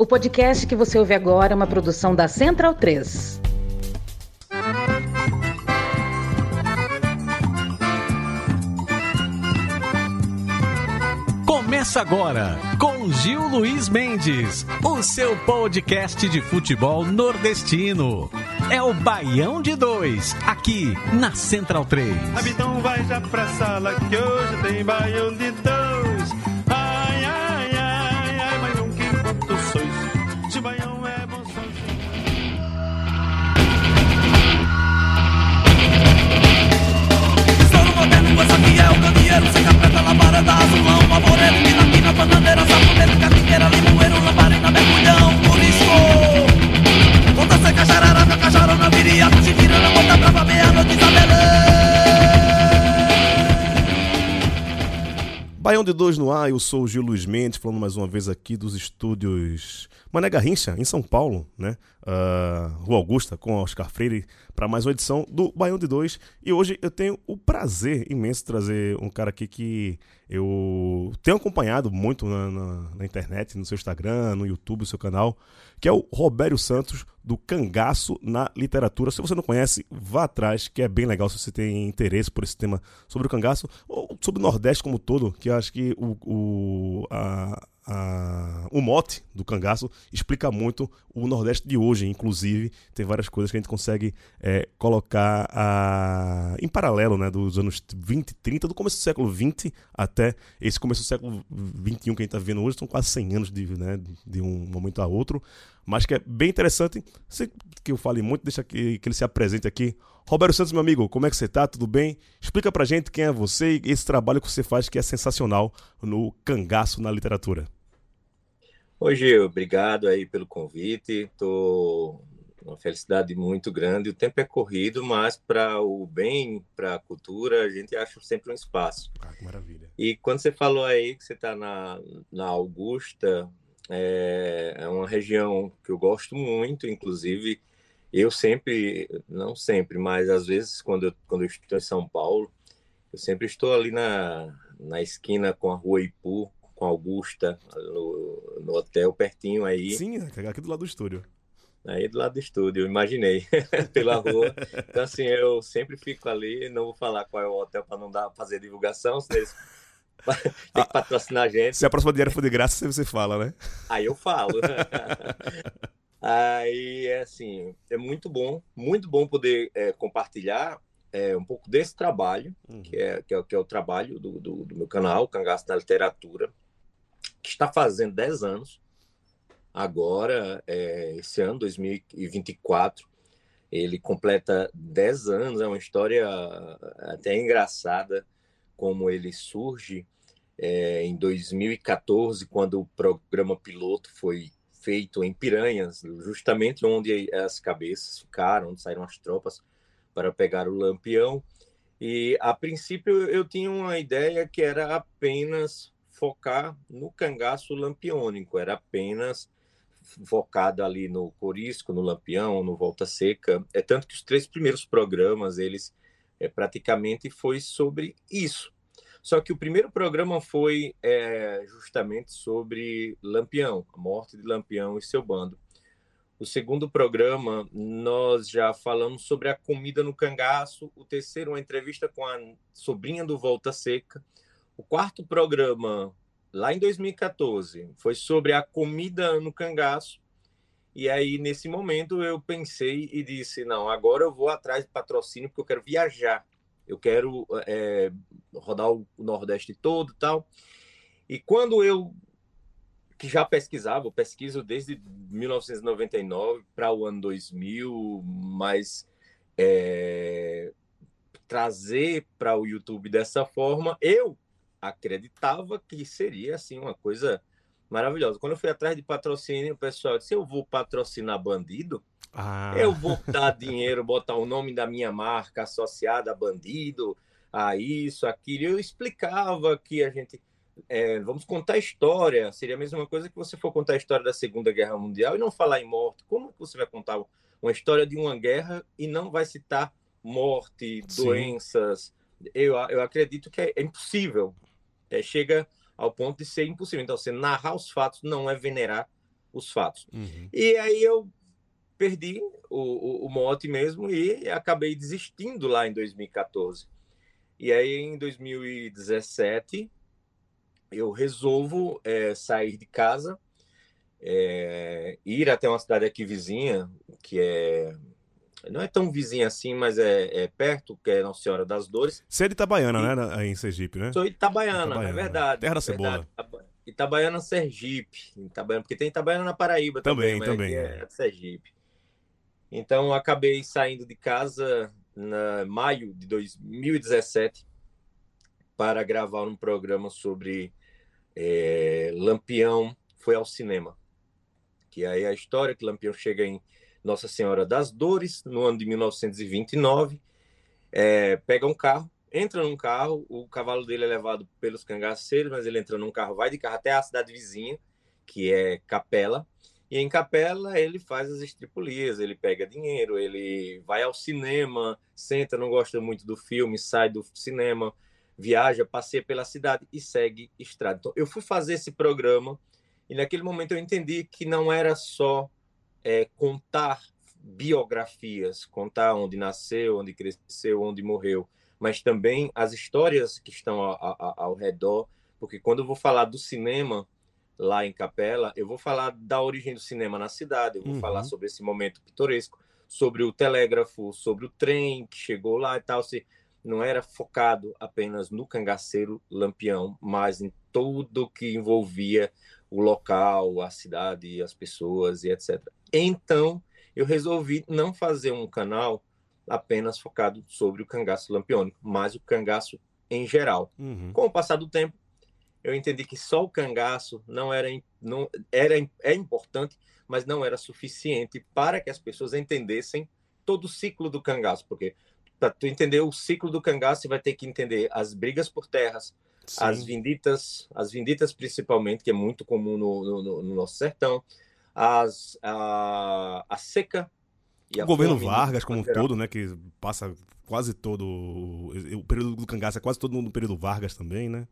O podcast que você ouve agora é uma produção da Central 3. Começa agora com Gil Luiz Mendes, o seu podcast de futebol nordestino. É o Baião de Dois, aqui na Central 3. Então vai já pra sala que hoje tem Baião de Dois. Capeta, labareda, azulão, favorelo Minaquina, bananeira, saponeiro Catingueira, limoeiro, lamparina, mergulhão Morisco. Ponta seca, jararaca, cajarona Viriato, se na ponta brava Meia-noite, Isabelê Baião de Dois no ar, eu sou o Gil Luiz Mendes, falando mais uma vez aqui dos estúdios Mané Garrincha, em São Paulo, né? Uh, Rua Augusta, com Oscar Freire, para mais uma edição do Baião de Dois. E hoje eu tenho o prazer imenso de trazer um cara aqui que eu tenho acompanhado muito na, na, na internet, no seu Instagram, no YouTube, no seu canal, que é o Robério Santos, do Cangaço na Literatura. Se você não conhece, vá atrás, que é bem legal se você tem interesse por esse tema sobre o cangaço, ou sobre o Nordeste como todo, que eu acho que o, o, a, a, o mote do cangaço explica muito o Nordeste de hoje, inclusive. Tem várias coisas que a gente consegue é, colocar a, em paralelo né, dos anos 20, 30, do começo do século 20 até esse começo do século 21 que a gente está vendo hoje. São quase 100 anos de, né, de um momento a outro. Mas que é bem interessante. Sei que eu fale muito, deixa que, que ele se apresente aqui. Roberto Santos, meu amigo, como é que você tá? Tudo bem? Explica pra gente quem é você e esse trabalho que você faz que é sensacional no cangaço na literatura. Gil, obrigado aí pelo convite. Tô uma felicidade muito grande. O tempo é corrido, mas para o bem, para a cultura, a gente acha sempre um espaço. Ah, que maravilha. E quando você falou aí que você está na, na Augusta, é, é uma região que eu gosto muito, inclusive eu sempre, não sempre, mas às vezes quando eu, quando eu estou em São Paulo, eu sempre estou ali na, na esquina com a Rua Ipu, com Augusta, no, no hotel pertinho aí. Sim, aqui do lado do estúdio. Aí do lado do estúdio, imaginei, pela rua. Então, assim, eu sempre fico ali, não vou falar qual é o hotel para não dar, fazer divulgação, senão eles tem que patrocinar a gente. Se a próxima dinheiro for de graça, você fala, né? Aí eu falo. Aí, é assim, é muito bom, muito bom poder é, compartilhar é, um pouco desse trabalho, Uhum. que, é, que, é, que é o trabalho do, do, do meu canal, Cangaço na Literatura, que está fazendo 10 anos. Agora, é, esse ano, 2024, ele completa 10 anos. É uma história até engraçada como ele surge é, em 2014, quando o programa piloto foi feito em Piranhas, justamente onde as cabeças ficaram, onde saíram as tropas para pegar o Lampião. E a princípio eu tinha uma ideia que era apenas focar no cangaço lampiônico, era apenas focado ali no Corisco, no Lampião, no Volta Seca. É tanto que os três primeiros programas, eles é, praticamente foi sobre isso. Só que o primeiro programa foi é, justamente sobre Lampião, a morte de Lampião e seu bando. O segundo programa, nós já falamos sobre a comida no cangaço. O terceiro, uma entrevista com a sobrinha do Volta Seca. O quarto programa, lá em 2014, foi sobre a comida no cangaço. E aí, nesse momento, eu pensei e disse: não, agora eu vou atrás de patrocínio porque eu quero viajar. Eu quero é, rodar o Nordeste todo tal. E quando eu que já pesquisava, pesquiso desde 1999 para o ano 2000, mas é, trazer para o YouTube dessa forma, eu acreditava que seria assim uma coisa maravilhosa. Quando eu fui atrás de patrocínio, o pessoal disse: eu vou patrocinar bandido, Ah, eu vou dar dinheiro, botar o nome da minha marca associada a bandido, a isso, aquilo. Eu explicava que a gente é, vamos contar a história. Seria a mesma coisa que você for contar a história da Segunda Guerra Mundial e não falar em morte. Como que você vai contar uma história de uma guerra e não vai citar morte, Sim. doenças? Eu, eu acredito que é, é impossível. É, chega ao ponto de ser impossível. Então, você narrar os fatos não é venerar os fatos. Uhum. E aí eu perdi o, o, o mote mesmo e acabei desistindo lá em 2014. E aí em 2017 eu resolvo é, sair de casa, é, ir até uma cidade aqui vizinha, que é não é tão vizinha assim, mas é, é perto, que é Nossa Senhora das Dores. Você é de Itabaiana, E- né? na- em Sergipe, né? Sou Itabaiana, Itabaiana, é verdade. terra da verdade. cebola. Itaba- Itabaiana, Sergipe. Itabaiana, porque tem Itabaiana na Paraíba Também, também, também, é. é Sergipe. Então, acabei saindo de casa na maio de 2017 para gravar um programa sobre eh, Lampião foi ao cinema. Que aí é a história que Lampião chega em Nossa Senhora das Dores, no ano de 1929, eh, pega um carro, entra num carro, o cavalo dele é levado pelos cangaceiros, mas ele entra num carro, vai de carro até a cidade vizinha, que é Capela, e em Capela ele faz as estripulias, ele pega dinheiro, ele vai ao cinema, senta, não gosta muito do filme, sai do cinema, viaja, passeia pela cidade e segue estrada. Então, eu fui fazer esse programa e naquele momento eu entendi que não era só é, contar biografias, contar onde nasceu, onde cresceu, onde morreu, mas também as histórias que estão a- a- ao redor, porque quando eu vou falar do cinema lá em Capela, eu vou falar da origem do cinema na cidade, eu vou Uhum. falar sobre esse momento pitoresco, sobre o telégrafo, sobre o trem que chegou lá e tal, se não era focado apenas no cangaceiro Lampião, mas em tudo que envolvia o local, a cidade, as pessoas e etc. Então, eu resolvi não fazer um canal apenas focado sobre o cangaço lampiônico, mas o cangaço em geral. Uhum. Com o passar do tempo, eu entendi que só o cangaço não era, não era é importante, mas não era suficiente para que as pessoas entendessem todo o ciclo do cangaço, porque para tu entender o ciclo do cangaço, você vai ter que entender as brigas por terras, as Sim. vinditas, as vinditas principalmente, que é muito comum no- no- no nosso sertão, as, a, a seca e a O governo fome, Vargas, como um todo, né? Que passa quase todo. O período do cangaço é quase todo no período Vargas também, né?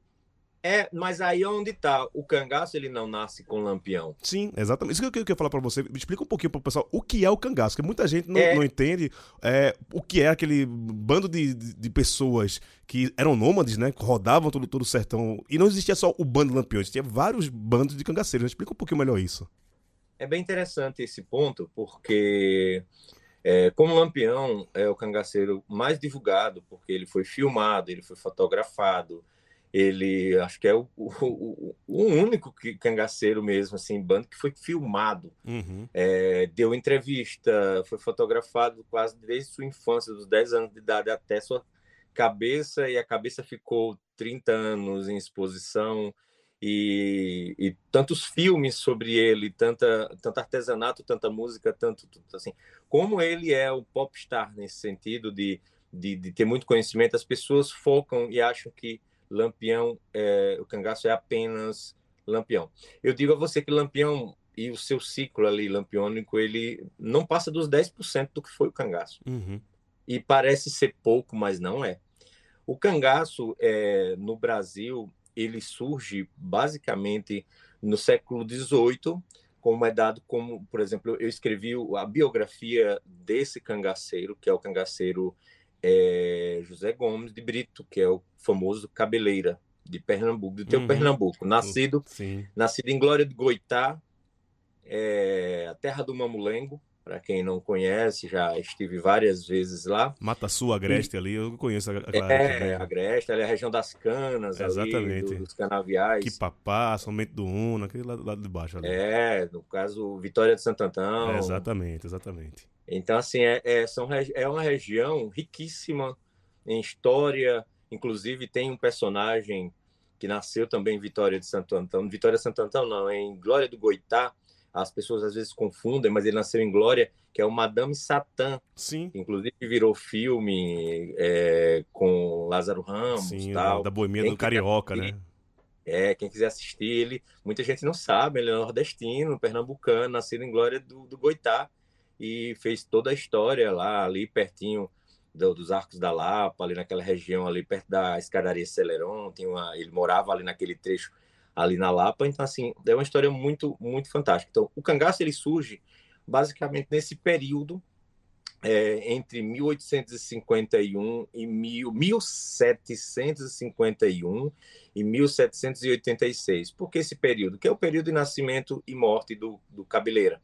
É, mas aí é onde está o cangaço, ele não nasce com lampião. Sim, exatamente. Isso que eu queria falar pra você. Me explica um pouquinho pro pessoal o que é o cangaço, porque muita gente não, É. não entende é, o que é aquele bando de, de, de pessoas que eram nômades, né? Que rodavam todo, todo o sertão. E não existia só o bando lampião, existia vários bandos de cangaceiros. Explica um pouquinho melhor isso. É bem interessante esse ponto, porque é, como Lampião é o cangaceiro mais divulgado, porque ele foi filmado, ele foi fotografado, ele acho que é o, o, o- único que- cangaceiro mesmo, assim, bando que foi filmado, Uhum. é, deu entrevista, foi fotografado quase desde sua infância, dos 10 anos de idade até sua cabeça, e a cabeça ficou 30 anos em exposição, e, e tantos filmes sobre ele, tanta, tanto artesanato, tanta música, tanto, tanto assim. Como ele é o popstar nesse sentido de, de, de ter muito conhecimento, as pessoas focam e acham que Lampião, é, o cangaço é apenas Lampião. Eu digo a você que Lampião e o seu ciclo ali lampiônico, ele não passa dos 10% do que foi o cangaço. Uhum. E parece ser pouco, mas não é. O cangaço, é, no Brasil, ele surge basicamente no século XVIII, como é dado como, por exemplo, eu escrevi a biografia desse cangaceiro, que é o cangaceiro é, José Gomes de Brito, que é o famoso cabeleira de Pernambuco, do teu Uhum. Pernambuco, nascido Sim. nascido em Glória de Goitá, é, a terra do Mamulengo. Para quem não conhece, já estive várias vezes lá. Mata Sul, Agreste ali, eu conheço a, área É. Agreste, ali é a região das canas, Exatamente. ali, do- dos canaviais. Quipapá, Somente do Una, aquele lado, lado de baixo ali. É, no caso, Vitória de Santo Antão. É, exatamente, exatamente. Então, assim, é, é, são, é uma região riquíssima em história. Inclusive, tem um personagem que nasceu também em Vitória de Santo Antão. Vitória de Santo Antão, não, é em Glória do Goitá. As pessoas às vezes confundem, mas ele nasceu em Glória, que é o Madame Satã, Sim, inclusive virou filme é, com Lázaro Ramos sim, tal. da boemia Quem do Carioca, assistir, né? É, quem quiser assistir ele, muita gente não sabe, ele é nordestino, pernambucano, nascido em Glória do, do Goitá e fez toda a história lá, ali pertinho do- dos Arcos da Lapa, ali naquela região ali perto da escadaria Celeron, tinha uma, ele morava ali naquele trecho ali na Lapa. Então, assim, é uma história muito, muito fantástica. Então, o cangaço ele surge basicamente nesse período é, entre 1851 e mil, 1751 e 1786. Por que esse período? Que é o período de nascimento e morte do, do Cabeleira,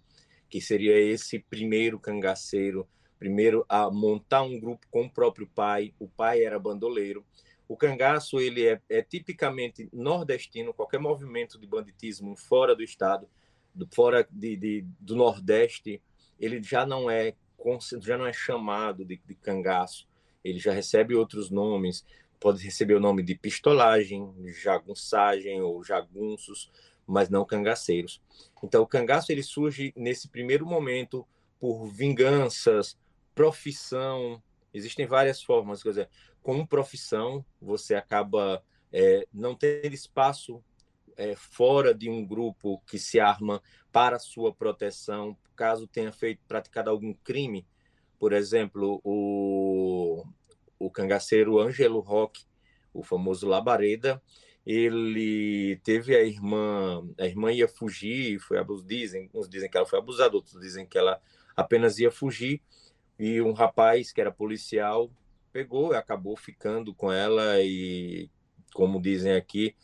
que seria esse primeiro cangaceiro, primeiro a montar um grupo com o próprio pai. O pai era bandoleiro. O cangaço ele é, é tipicamente nordestino. Qualquer movimento de banditismo fora do estado, do, fora de, de, do Nordeste, ele já não é já não é chamado de, de cangaço. Ele já recebe outros nomes. Pode receber o nome de pistolagem, jagunçagem ou jagunços, mas não cangaceiros. Então, o cangaço ele surge nesse primeiro momento por vinganças, profissão. Existem várias formas. Quer dizer, com profissão, você acaba é, não tendo espaço é, fora de um grupo que se arma para sua proteção, caso tenha feito praticado algum crime. Por exemplo, o, o cangaceiro Ângelo Roque, o famoso Labareda, ele teve a irmã, a irmã ia fugir, foi abusada, dizem, uns dizem que ela foi abusada, outros dizem que ela apenas ia fugir, e um rapaz que era policial pegou e acabou ficando com ela e, como dizem aqui,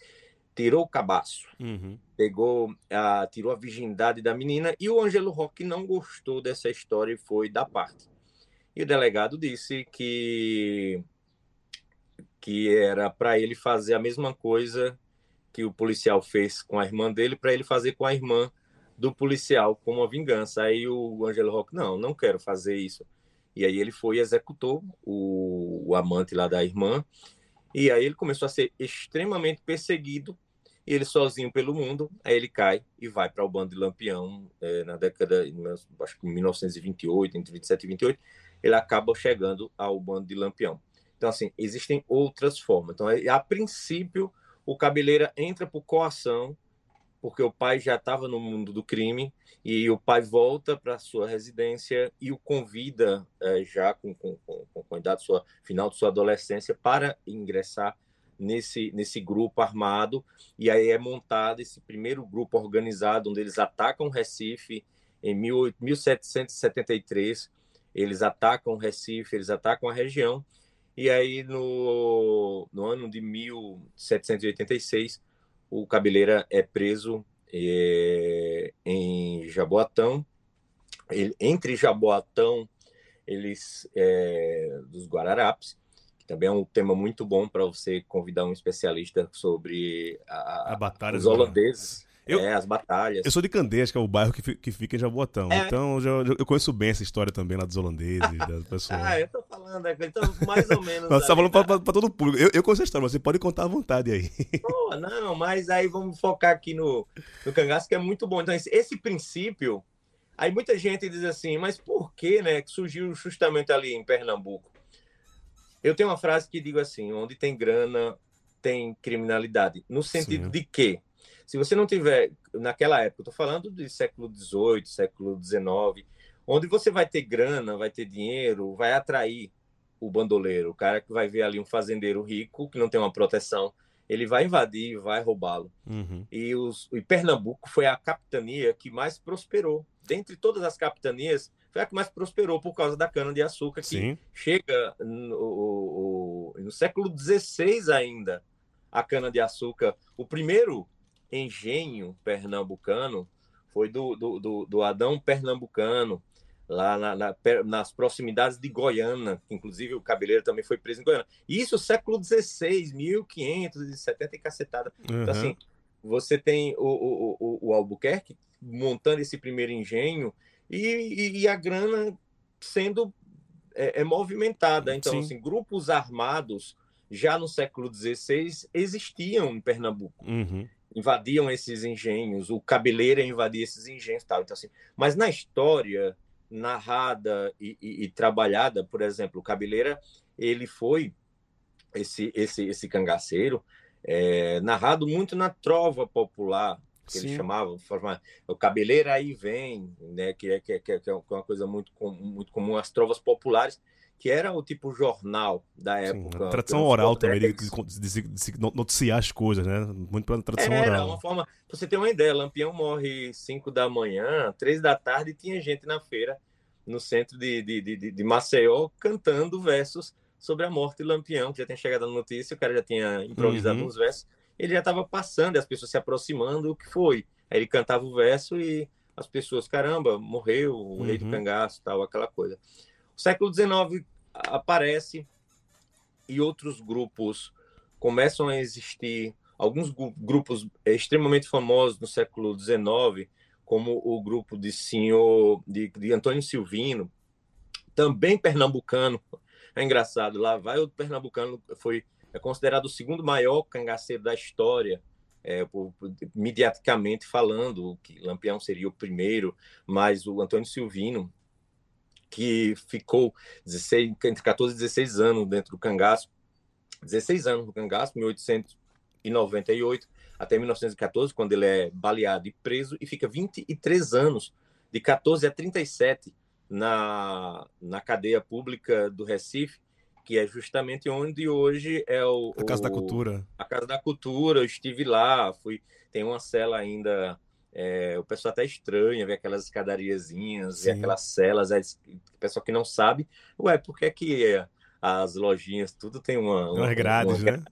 tirou o cabaço. Uhum. Pegou, a, tirou a virgindade da menina e o Ângelo Roque não gostou dessa história e foi da parte. E o delegado disse que que era para ele fazer a mesma coisa que o policial fez com a irmã dele, para ele fazer com a irmã do policial como uma vingança. Aí o Ângelo Roque, não, não quero fazer isso. E aí ele foi e executou o, o amante lá da irmã. E aí ele começou a ser extremamente perseguido e ele sozinho pelo mundo, aí ele cai e vai para o bando de Lampião é, na década, acho que 1928, entre 27 e 28, ele acaba chegando ao bando de Lampião. Então, assim, existem outras formas. Então, a princípio, o Cabeleira entra por coação porque o pai já estava no mundo do crime e o pai volta para sua residência e o convida é, já com, com, com, com a idade sua final de sua adolescência para ingressar nesse nesse grupo armado. E aí é montado esse primeiro grupo organizado onde eles atacam Recife em 1773 eles atacam Recife eles atacam a região. E aí no, no ano de 1786 o Cabeleira é preso é, em Jaboatão. Ele, entre Jaboatão, eles é, dos Guararapes, que também é um tema muito bom para você convidar um especialista sobre a, a batalha os holandeses. Eu, é, as batalhas. Eu sou de Candeias, que é o bairro que, que fica em Jaboatão. É. Então já, eu conheço bem essa história também lá dos holandeses, das pessoas. ah, eu tô falando, é, então mais ou menos. Você tá falando pra, pra, pra, todo o público. Eu, eu conheço a história, você pode contar à vontade aí. Pô, não, mas aí vamos focar aqui no, no cangaço, que é muito bom. Então, esse, esse princípio. Aí muita gente diz assim, mas por que, né, que surgiu justamente ali em Pernambuco? Eu tenho uma frase que digo assim: onde tem grana, tem criminalidade. No sentido Sim. de que se você não tiver, naquela época, estou falando de século XVIII, século XIX, onde você vai ter grana, vai ter dinheiro, vai atrair o bandoleiro, o cara que vai ver ali um fazendeiro rico que não tem uma proteção, ele vai invadir, vai roubá-lo. Uhum. E, os, e Pernambuco foi a capitania que mais prosperou. Dentre todas as capitanias, foi a que mais prosperou por causa da cana-de-açúcar, que Sim. chega no, no, no século XVI ainda, a cana-de-açúcar. O primeiro engenho pernambucano foi do, do, do, do Adão Pernambucano, lá na, na, nas proximidades de Goiânia, que inclusive o Cabeleiro também foi preso em Goiânia. Isso século XVI, 1570 e cacetada. Uhum. Então, assim, você tem o, o, o, o, Albuquerque montando esse primeiro engenho e, e, e a grana sendo é, é movimentada. Então, Sim. assim, grupos armados já no século XVI existiam em Pernambuco. Uhum invadiam esses engenhos, o Cabeleira invadia esses engenhos tal. Então, assim, mas na história narrada e, e, e, trabalhada, por exemplo, o Cabeleira, ele foi esse esse esse cangaceiro é, narrado muito na trova popular que Sim. eles chamavam, o Cabeleira aí vem, né, que é, que é, que é uma coisa muito, muito comum, as trovas populares, que era o tipo jornal da época. Sim, tradição oral também, de, de, de, noticiar as coisas, né? Muito pela tradição era, oral. Era uma forma. Pra você ter uma ideia, Lampião morre 5 da manhã, 3 da tarde, e tinha gente na feira, no centro de, de, de, de Maceió, cantando versos sobre a morte de Lampião, que já tinha chegado a notícia, o cara já tinha improvisado uhum. uns versos, ele já estava passando, e as pessoas se aproximando, o que foi? Aí ele cantava o verso e as pessoas, caramba, morreu o rei uhum. cangaço, tal, aquela coisa. O século XIX aparece e outros grupos começam a existir, alguns grupos extremamente famosos no século XIX, como o grupo de senhor de, de Antônio Silvino, também pernambucano. É engraçado, lá vai o pernambucano, foi é considerado o segundo maior cangaceiro da história, é, por, por, mediaticamente falando, que Lampião seria o primeiro, mas o Antônio Silvino, que ficou 16, entre 14 e 16 anos dentro do cangaço, 16 anos no cangaço, 1898 até 1914, quando ele é baleado e preso, e fica 23 anos, de 14 a 37, na, na cadeia pública do Recife, que é justamente onde hoje é o... A Casa o, da Cultura. A Casa da Cultura, eu estive lá, fui, tem uma cela ainda é, o pessoal até estranha ver aquelas escadariazinhas e aquelas celas. É, o pessoal que não sabe, ué, por que, que as lojinhas, tudo tem uma. Umas grades, uma, né?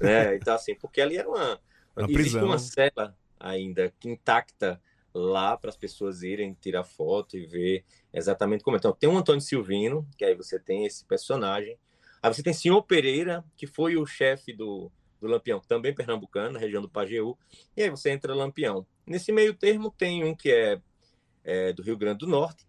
né? Então, assim, porque ali era uma. uma existe prisão. uma cela ainda que intacta lá para as pessoas irem tirar foto e ver exatamente como é. Então, tem o Antônio Silvino, que aí você tem esse personagem. Aí você tem Senhor Pereira, que foi o chefe do, do Lampião, também pernambucano, na região do Pajeú, e aí você entra Lampião. Nesse meio termo tem um que é, é do Rio Grande do Norte,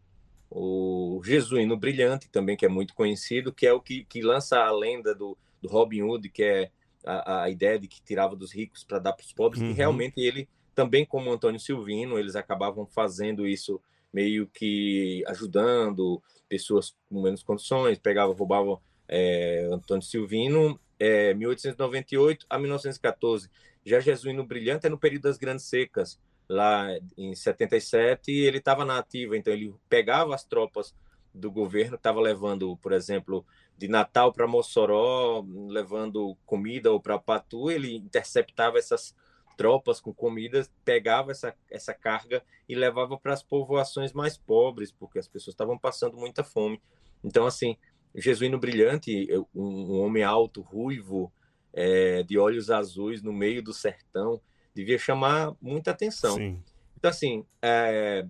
o Jesuíno Brilhante, também que é muito conhecido, que é o que, que lança a lenda do, do Robin Hood, que é a, a ideia de que tirava dos ricos para dar para os pobres, uhum. e realmente ele, também como Antônio Silvino, eles acabavam fazendo isso meio que ajudando pessoas com menos condições, pegavam, roubavam é, Antônio Silvino é, 1898 a 1914. Já Jesuíno Brilhante é no período das Grandes Secas, lá em 77, e ele estava na ativa, então ele pegava as tropas do governo, estava levando, por exemplo, de Natal para Mossoró, levando comida ou para Patu, ele interceptava essas tropas com comida, pegava essa, essa carga e levava para as povoações mais pobres, porque as pessoas estavam passando muita fome. Então, assim, Jesuíno Brilhante, um, homem alto, ruivo, é, de olhos azuis no meio do sertão, devia chamar muita atenção. Sim. Então, assim, é,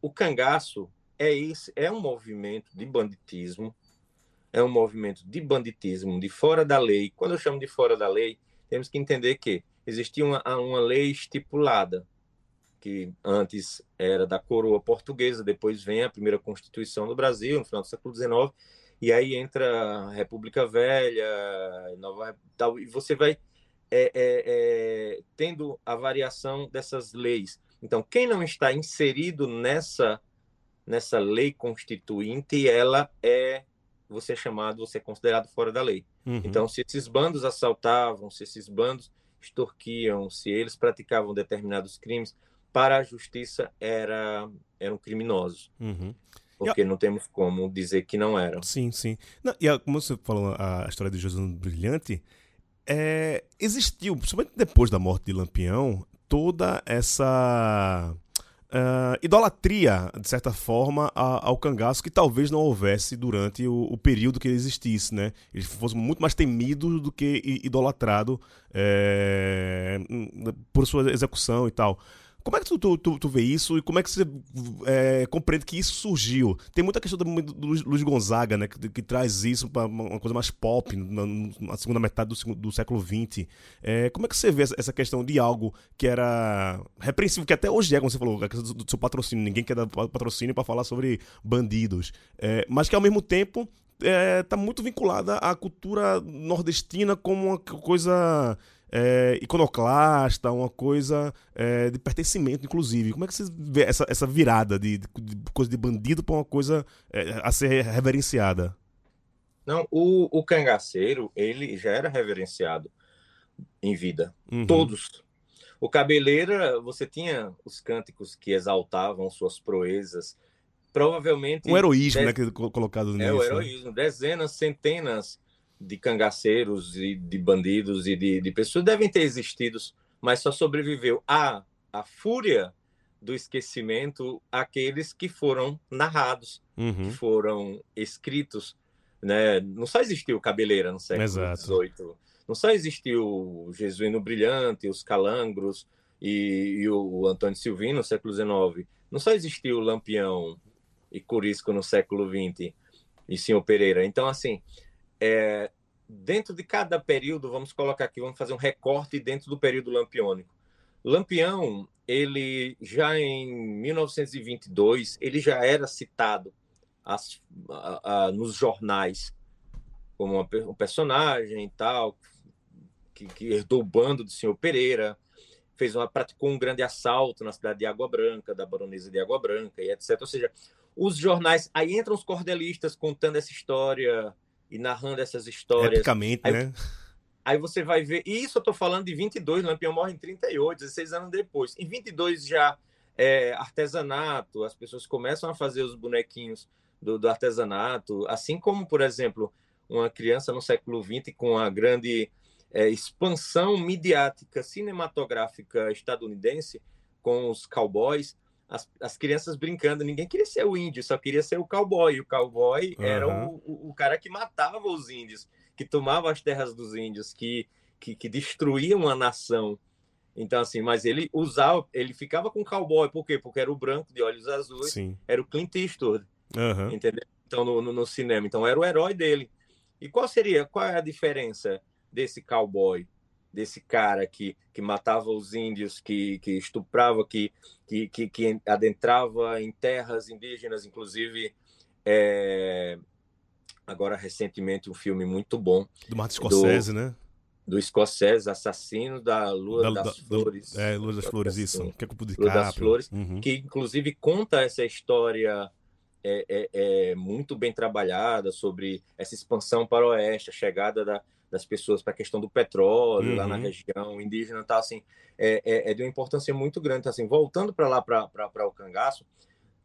o cangaço é, esse, é um movimento de banditismo, é um movimento de banditismo, de fora da lei. Quando eu chamo de fora da lei, temos que entender que existia uma, uma lei estipulada, que antes era da coroa portuguesa, depois vem a primeira Constituição do Brasil, no final do século XIX, e aí entra República Velha, Nova, tal, e você vai é, é, é, tendo a variação dessas leis. Então, quem não está inserido nessa nessa lei constituinte, ela é você é chamado, você é considerado fora da lei. Uhum. Então, se esses bandos assaltavam, se esses bandos extorquiam, se eles praticavam determinados crimes, para a justiça era, eram criminosos. Uhum. Porque não temos como dizer que não eram. Sim, sim. Não, e a, como você falou, a história de Jesus Brilhante, é, existiu, principalmente depois da morte de Lampião, toda essa uh, idolatria, de certa forma, a, ao cangaço que talvez não houvesse durante o, o, período que ele existisse, né? Ele fosse muito mais temido do que idolatrado é, por sua execução e tal. Como é que tu, tu, tu, tu, vê isso e como é que você é, compreende que isso surgiu? Tem muita questão do, do Luiz Gonzaga, né, que, que traz isso para uma coisa mais pop na, na segunda metade do, do século XX. É, como é que você vê essa, questão de algo que era repreensível, que até hoje é, como você falou, a questão do, seu patrocínio. Ninguém quer dar patrocínio para falar sobre bandidos. É, mas que ao mesmo tempo está é, muito vinculada à cultura nordestina como uma coisa é, iconoclasta, uma coisa é, de pertencimento, inclusive. Como é que você vê essa, essa virada de, de, de coisa de bandido para uma coisa é, a ser reverenciada? Não, o, o cangaceiro, ele já era reverenciado em vida. Uhum. Todos. O Cabeleira, você tinha os cânticos que exaltavam suas proezas, provavelmente. Um heroísmo, dez- né? Que colocado nisso. É o né? heroísmo. Dezenas, centenas de cangaceiros e de bandidos e de, de pessoas devem ter existido, mas só sobreviveu a, a fúria do esquecimento aqueles que foram narrados, que Uhum. foram escritos. Né? Não só existiu Cabeleira no século. XVIII, não só existiu o Jesuíno Brilhante, os Calangros e, e o Antônio Silvino no século XIX, não só existiu Lampião e Curisco no século XX e Senhor Pereira. Então, assim, é, dentro de cada período, vamos colocar aqui, vamos fazer um recorte dentro do período lampiônico. Lampião, ele já em 1922, ele já era citado as- a- a- nos jornais como uma um personagem e tal, que, que herdou o bando do senhor Pereira, fez uma, praticou um grande assalto na cidade de Água Branca, da baronesa de Água Branca, e etc. Ou seja, os jornais, aí entram os cordelistas contando essa história e narrando essas histórias. Epicamente, Aí- né? Aí você vai ver, e isso eu tô falando de 22, Lampião morre em 38, 16 anos depois. Em 22 já é artesanato, as pessoas começam a fazer os bonequinhos do, do artesanato, assim como, por exemplo, uma criança no século XX com a grande é, expansão midiática cinematográfica estadunidense com os cowboys, as, as crianças brincando, ninguém queria ser o índio, só queria ser o cowboy. O cowboy era Aham. o, o, o cara que matava os índios, que tomava as terras dos índios, que, que, que destruía uma nação. Então, assim, mas ele usava, ele ficava com cowboy, por quê? Porque era o branco de olhos azuis, Sim. era o Clint Eastwood, Aham. entendeu? Então, no, no, no cinema. Então, era o herói dele. E qual seria, qual é a diferença desse cowboy, desse cara que, que matava os índios, que, que estuprava, que, que, que, que adentrava em terras indígenas, inclusive, é, agora recentemente um filme muito bom Do Martin Scorsese, né? do escocese, assassino da Lua Da- das da- Flores. É, Lua das Flores, Assim, isso. Que é de Lua das. Flores, Uhum. que inclusive conta essa história é, é, é muito bem trabalhada sobre essa expansão para o oeste, a chegada da- das pessoas para a questão do petróleo lá na Uhum. região indígena, tá assim, é, é, é de uma importância muito grande. Então, assim, voltando para lá para o cangaço,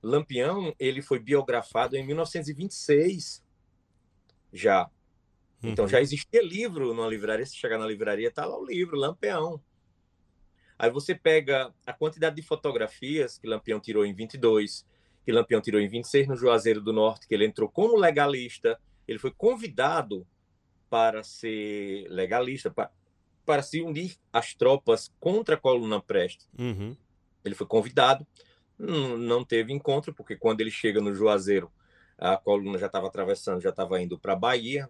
Lampião ele foi biografado em 1926 já. Então Uhum. já existia livro numa livraria, se chegar na livraria, tá lá o livro, Lampião. Aí você pega a quantidade de fotografias que Lampião tirou em 22, que Lampião tirou em 26 no Juazeiro do Norte, que ele entrou como legalista, ele foi convidado para ser legalista, para, para se unir às tropas contra a coluna Preste. Uhum. Ele foi convidado, não, teve encontro, porque quando ele chega no Juazeiro, a coluna já estava atravessando, já estava indo para a Bahia,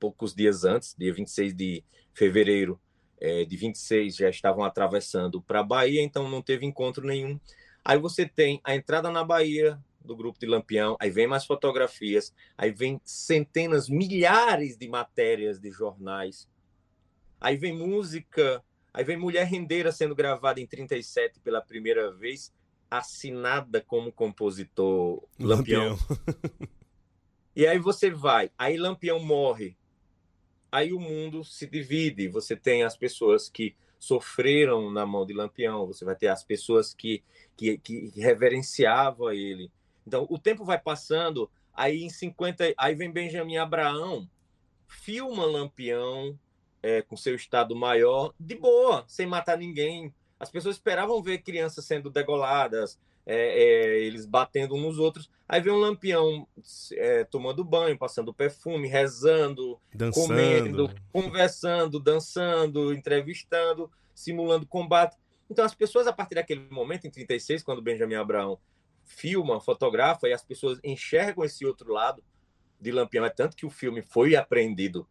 poucos dias antes, dia 26 de fevereiro eh, de 26, já estavam atravessando para a Bahia, então não teve encontro nenhum. Aí você tem a entrada na Bahia do grupo de Lampião, aí vem mais fotografias, aí vem centenas, milhares de matérias de jornais, aí vem música, aí vem Mulher Rendeira sendo gravada em 37 pela primeira vez, assinada como compositor Lampião. E aí você vai, aí Lampião morre, aí o mundo se divide. Você tem as pessoas que sofreram na mão de Lampião, você vai ter as pessoas que, que, que reverenciavam ele. Então o tempo vai passando, aí em 50, aí vem Benjamin Abraão, filma Lampião é, com seu estado maior, de boa, sem matar ninguém. As pessoas esperavam ver crianças sendo degoladas, é, é, eles batendo uns nos outros. Aí vem um lampião é, tomando banho, passando perfume, rezando, Dançando. comendo, conversando, dançando, entrevistando, simulando combate. Então, as pessoas, a partir daquele momento, em 36, quando Benjamin Abraão filma, fotografa, e as pessoas enxergam esse outro lado de Lampião. É tanto que o filme foi apreendido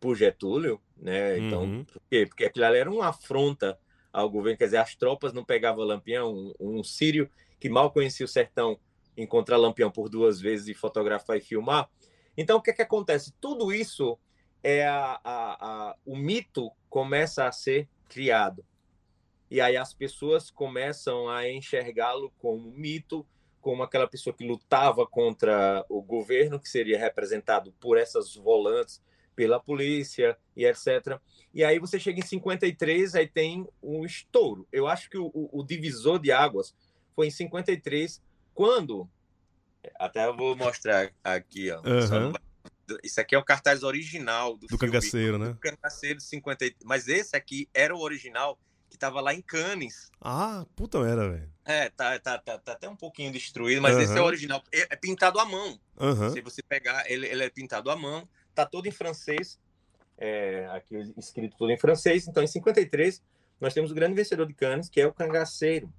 por Getúlio, né? Então, Uhum. por quê? Porque aquilo ali era uma afronta ao governo, quer dizer, as tropas não pegavam Lampião, um, um sírio que mal conhecia o sertão, encontrar Lampião por duas vezes e fotografar e filmar. Então, o que, é que acontece? Tudo isso é a, a, a, o mito começa a ser criado. E aí as pessoas começam a enxergá-lo como mito, como aquela pessoa que lutava contra o governo, que seria representado por essas volantes, pela polícia e etc. E aí você chega em 53, aí tem um estouro. Eu acho que o, o, o divisor de águas foi em 53, quando Até eu vou mostrar aqui, ó. Vai- Isso aqui é o cartaz original do, Do filme cangaceiro, né? do Cangaceiro de 50. e- Mas esse aqui era o original que tava lá em Cannes. Ah, puta merda, velho. É, tá, tá, tá, tá até um pouquinho destruído, mas esse é o original. É, é pintado à mão. Aham. Se você pegar, ele, ele é pintado à mão, tá todo em francês, é, aqui escrito tudo em francês. Então, em 53, nós temos o grande vencedor de Cannes, que é o Cangaceiro.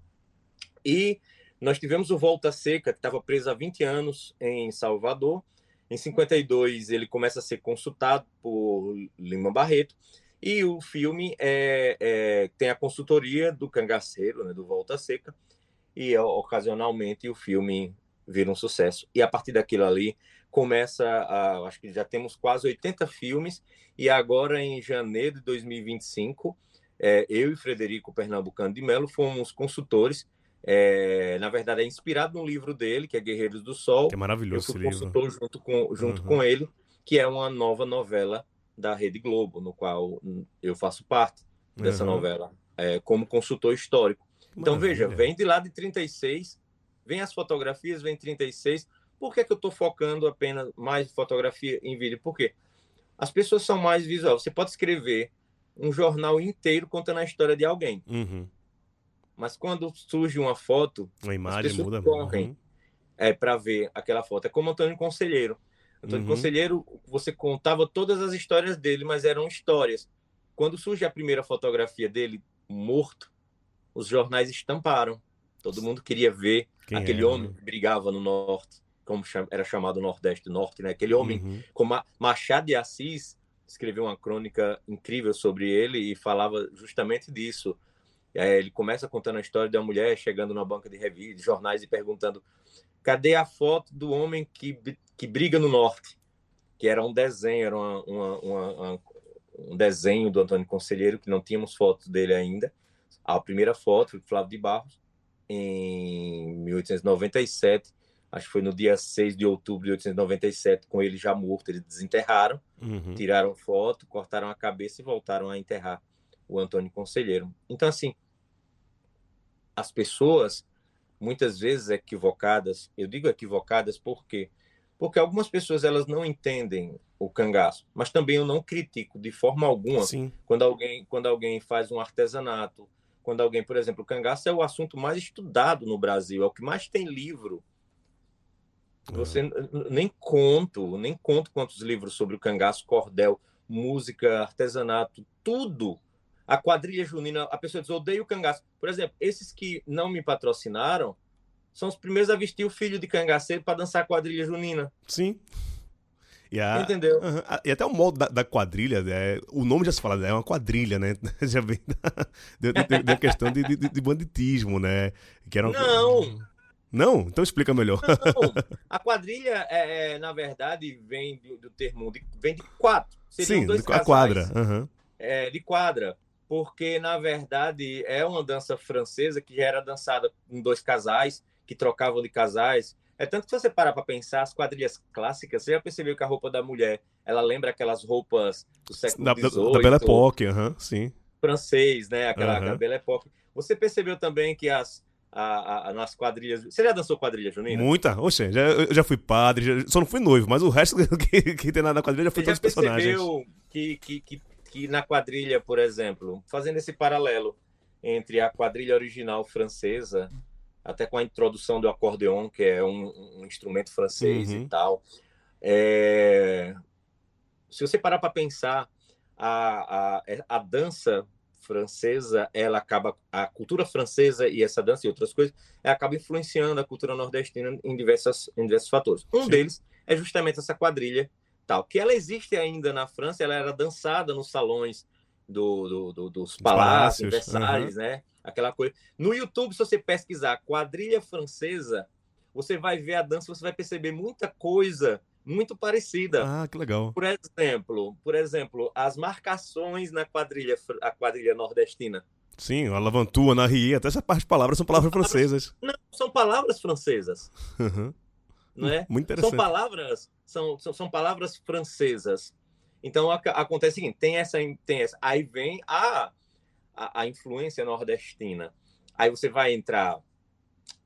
E nós tivemos o Volta Seca, que estava preso há 20 anos em Salvador. Em 52, ele começa a ser consultado por Lima Barreto. E o filme é, é, tem a consultoria do Cangaceiro, né, do Volta Seca. E ocasionalmente o filme vira um sucesso. E a partir daquilo ali começa a, acho que já temos quase 80 filmes e agora em janeiro de 2025, é, eu e Frederico Pernambucano de Melo fomos consultores. é, na verdade, é inspirado no livro dele, que é Guerreiros do Sol. Que é Eu maravilhoso esse fui livro. consultor junto com, junto Uhum. com ele, que é uma nova novela da Rede Globo, no qual eu faço parte dessa Aham. novela, é, como consultor histórico. Então, veja, maravilha. vem de lá de 36, vem as fotografias, vem 36. Por que, que eu estou focando apenas mais em fotografia em vídeo? Porque as pessoas são mais visuais. Você pode escrever um jornal inteiro contando a história de alguém, Uhum. mas quando surge uma foto, A imagem pessoas muda. correm. Uhum. é para ver aquela foto. É como Antônio Conselheiro. Antônio Uhum. Conselheiro, você contava todas as histórias dele, mas eram histórias. Quando surge a primeira fotografia dele morto, os jornais estamparam. Todo mundo queria ver Quem aquele era, homem né? que brigava no norte, como era chamado Nordeste Norte, né? Aquele homem Uhum. como Ma- Machado de Assis escreveu uma crônica incrível sobre ele e falava justamente disso. É, ele começa contando a história de uma mulher chegando na banca de revistas, de jornais e perguntando: cadê a foto do homem que, que briga no norte? Que era um desenho, era uma- uma- uma- um desenho do Antônio Conselheiro, que não tínhamos fotos dele ainda. A primeira foto foi Flávio de Barros, em 1897, acho que foi no dia 6 de outubro de 1897, com ele já morto, eles desenterraram, Uhum. tiraram foto, cortaram a cabeça e voltaram a enterrar o Antônio Conselheiro. Então, assim, as pessoas, muitas vezes equivocadas, eu digo equivocadas por quê? Porque algumas pessoas elas não entendem o cangaço, mas também eu não critico de forma alguma Sim. quando alguém quando alguém faz um artesanato, quando alguém, por exemplo, o cangaço é o assunto mais estudado no Brasil, é o que mais tem livro. Você n- n- nem conto, nem conto quantos livros sobre o cangaço, cordel, música, artesanato, tudo. A quadrilha junina, a pessoa diz, odeio o cangaço. Por exemplo, esses que não me patrocinaram são os primeiros a vestir o filho de cangaceiro para dançar quadrilha junina. Sim. E, a, Entendeu? Aham. Ah, e até o modo da, da quadrilha, é, o nome já se fala, é uma quadrilha, né? Já vem da, da- questão de, de, de banditismo, né? Que era uma- Não! Não? Então explica melhor. Não, a quadrilha, é, é, na verdade, vem do, do termo, de, vem de quatro. Seriam Sim, dois a casais, quadra. aham. é, de quadra, porque, na verdade, é uma dança francesa que já era dançada em dois casais, que trocavam de casais. É tanto que se você parar para pensar, as quadrilhas clássicas, você já percebeu que a roupa da mulher, ela lembra aquelas roupas do século Da, da, XVIII, da Belle Époque, aham, sim. francês, né? Aquela, aquela Belle Époque. Você percebeu também que as, a, a- nas quadrilhas... Você já dançou quadrilha junina? Muita. Oxe, já, eu já fui padre, já- só não fui noivo, mas o resto que, que tem na na quadrilha já foi Você já todos os personagens. percebeu que, que, que, que na quadrilha, por exemplo, fazendo esse paralelo entre a quadrilha original francesa, até com a introdução do acordeon, que é um, um instrumento francês Uhum. e tal, é, se você parar para pensar, a, a, a dança francesa, ela acaba, a cultura francesa e essa dança e outras coisas, acaba influenciando a cultura nordestina em, diversas, em diversos fatores. Um Sim. deles é justamente essa quadrilha tal, que ela existe ainda na França, ela era dançada nos salões do, do- do- dos palácios, palácios, Versalhes, né? Aquela coisa. No YouTube, se você pesquisar quadrilha francesa, você vai ver a dança, você vai perceber muita coisa muito parecida. Ah, que legal. Por exemplo, por exemplo, as marcações na quadrilha, a quadrilha nordestina. Sim, a lavantua, na rie, até essa parte de palavras são palavras francesas. Não, são palavras francesas, Uhum. não é? Muito São interessante. palavras, são, são, são palavras francesas. Então acontece o seguinte, tem essa, tem essa, aí vem a, a, a influência nordestina. Aí você vai entrar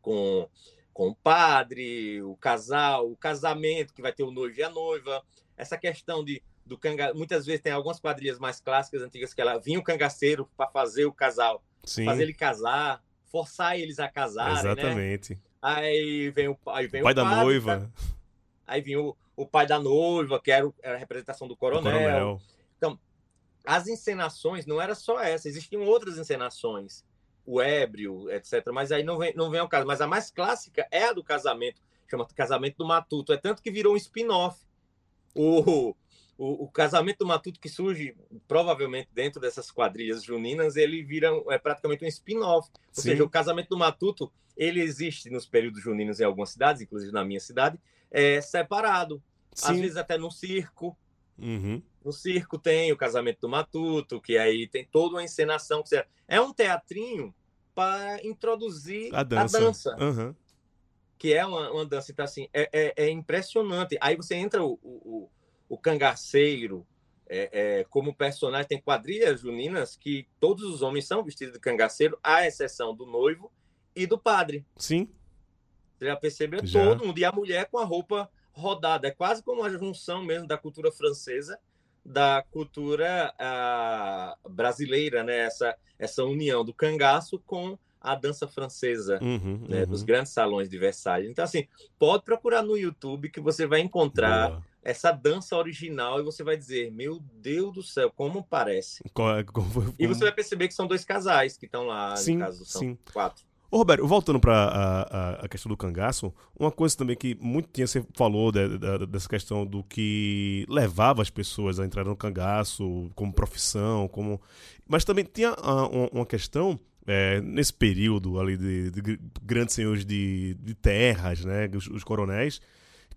com com o padre, o casal, o casamento, que vai ter o noivo e a noiva. Essa questão de do canga... Muitas vezes tem algumas quadrilhas mais clássicas, antigas, que ela vinha o cangaceiro para fazer o casal, Sim, fazer ele casar, forçar eles a casarem, né? exatamente. Aí vem o, aí vem O pai o da padre, noiva, tá? Aí vinha o, o pai da noiva, que era, era a representação do coronel. coronel. As encenações não era só essa, existiam outras encenações, o ébrio, etc. Mas aí não vem, não vem ao caso. Mas a mais clássica é a do casamento, chama Casamento do Matuto. É tanto que virou um spin-off. O, o, o Casamento do Matuto, que surge provavelmente dentro dessas quadrilhas juninas, ele vira é praticamente um spin-off. Ou Sim. seja, o Casamento do Matuto, ele existe nos períodos juninos em algumas cidades, inclusive na minha cidade, é separado. Às Sim. vezes até no circo. Uhum. No circo tem o casamento do Matuto, que aí tem toda uma encenação. que você- É um teatrinho para introduzir A dança. Aham. que é uma, uma dança. Então, assim, é, é, é impressionante. Aí você entra o, o, o- o cangaceiro é, é, como personagem. Tem quadrilhas juninas que todos os homens são vestidos de cangaceiro, à exceção do noivo e do padre. Sim. Você já percebeu? Já. Todo mundo. E a mulher com a roupa rodada. É quase como uma junção mesmo da cultura francesa da cultura ah, brasileira, né? Essa, essa união do cangaço com a dança francesa, Uhum, né? uhum. Dos grandes salões de Versalhes. Então, assim, pode procurar no YouTube que você vai encontrar Boa. essa dança original e você vai dizer, meu Deus do céu, como parece. Qual é- qual foi- E você vai perceber que são dois casais que estão lá, Sim, no caso, são sim. quatro. Ô, Roberto, voltando para a, a, questão do cangaço, uma coisa também que muito tinha, você falou de- de- dessa questão do que levava as pessoas a entrar no cangaço como profissão, como. Mas também tinha ah, uma, uma questão. é, nesse período ali de, de gr- grandes senhores de, de terras, né, os, os coronéis,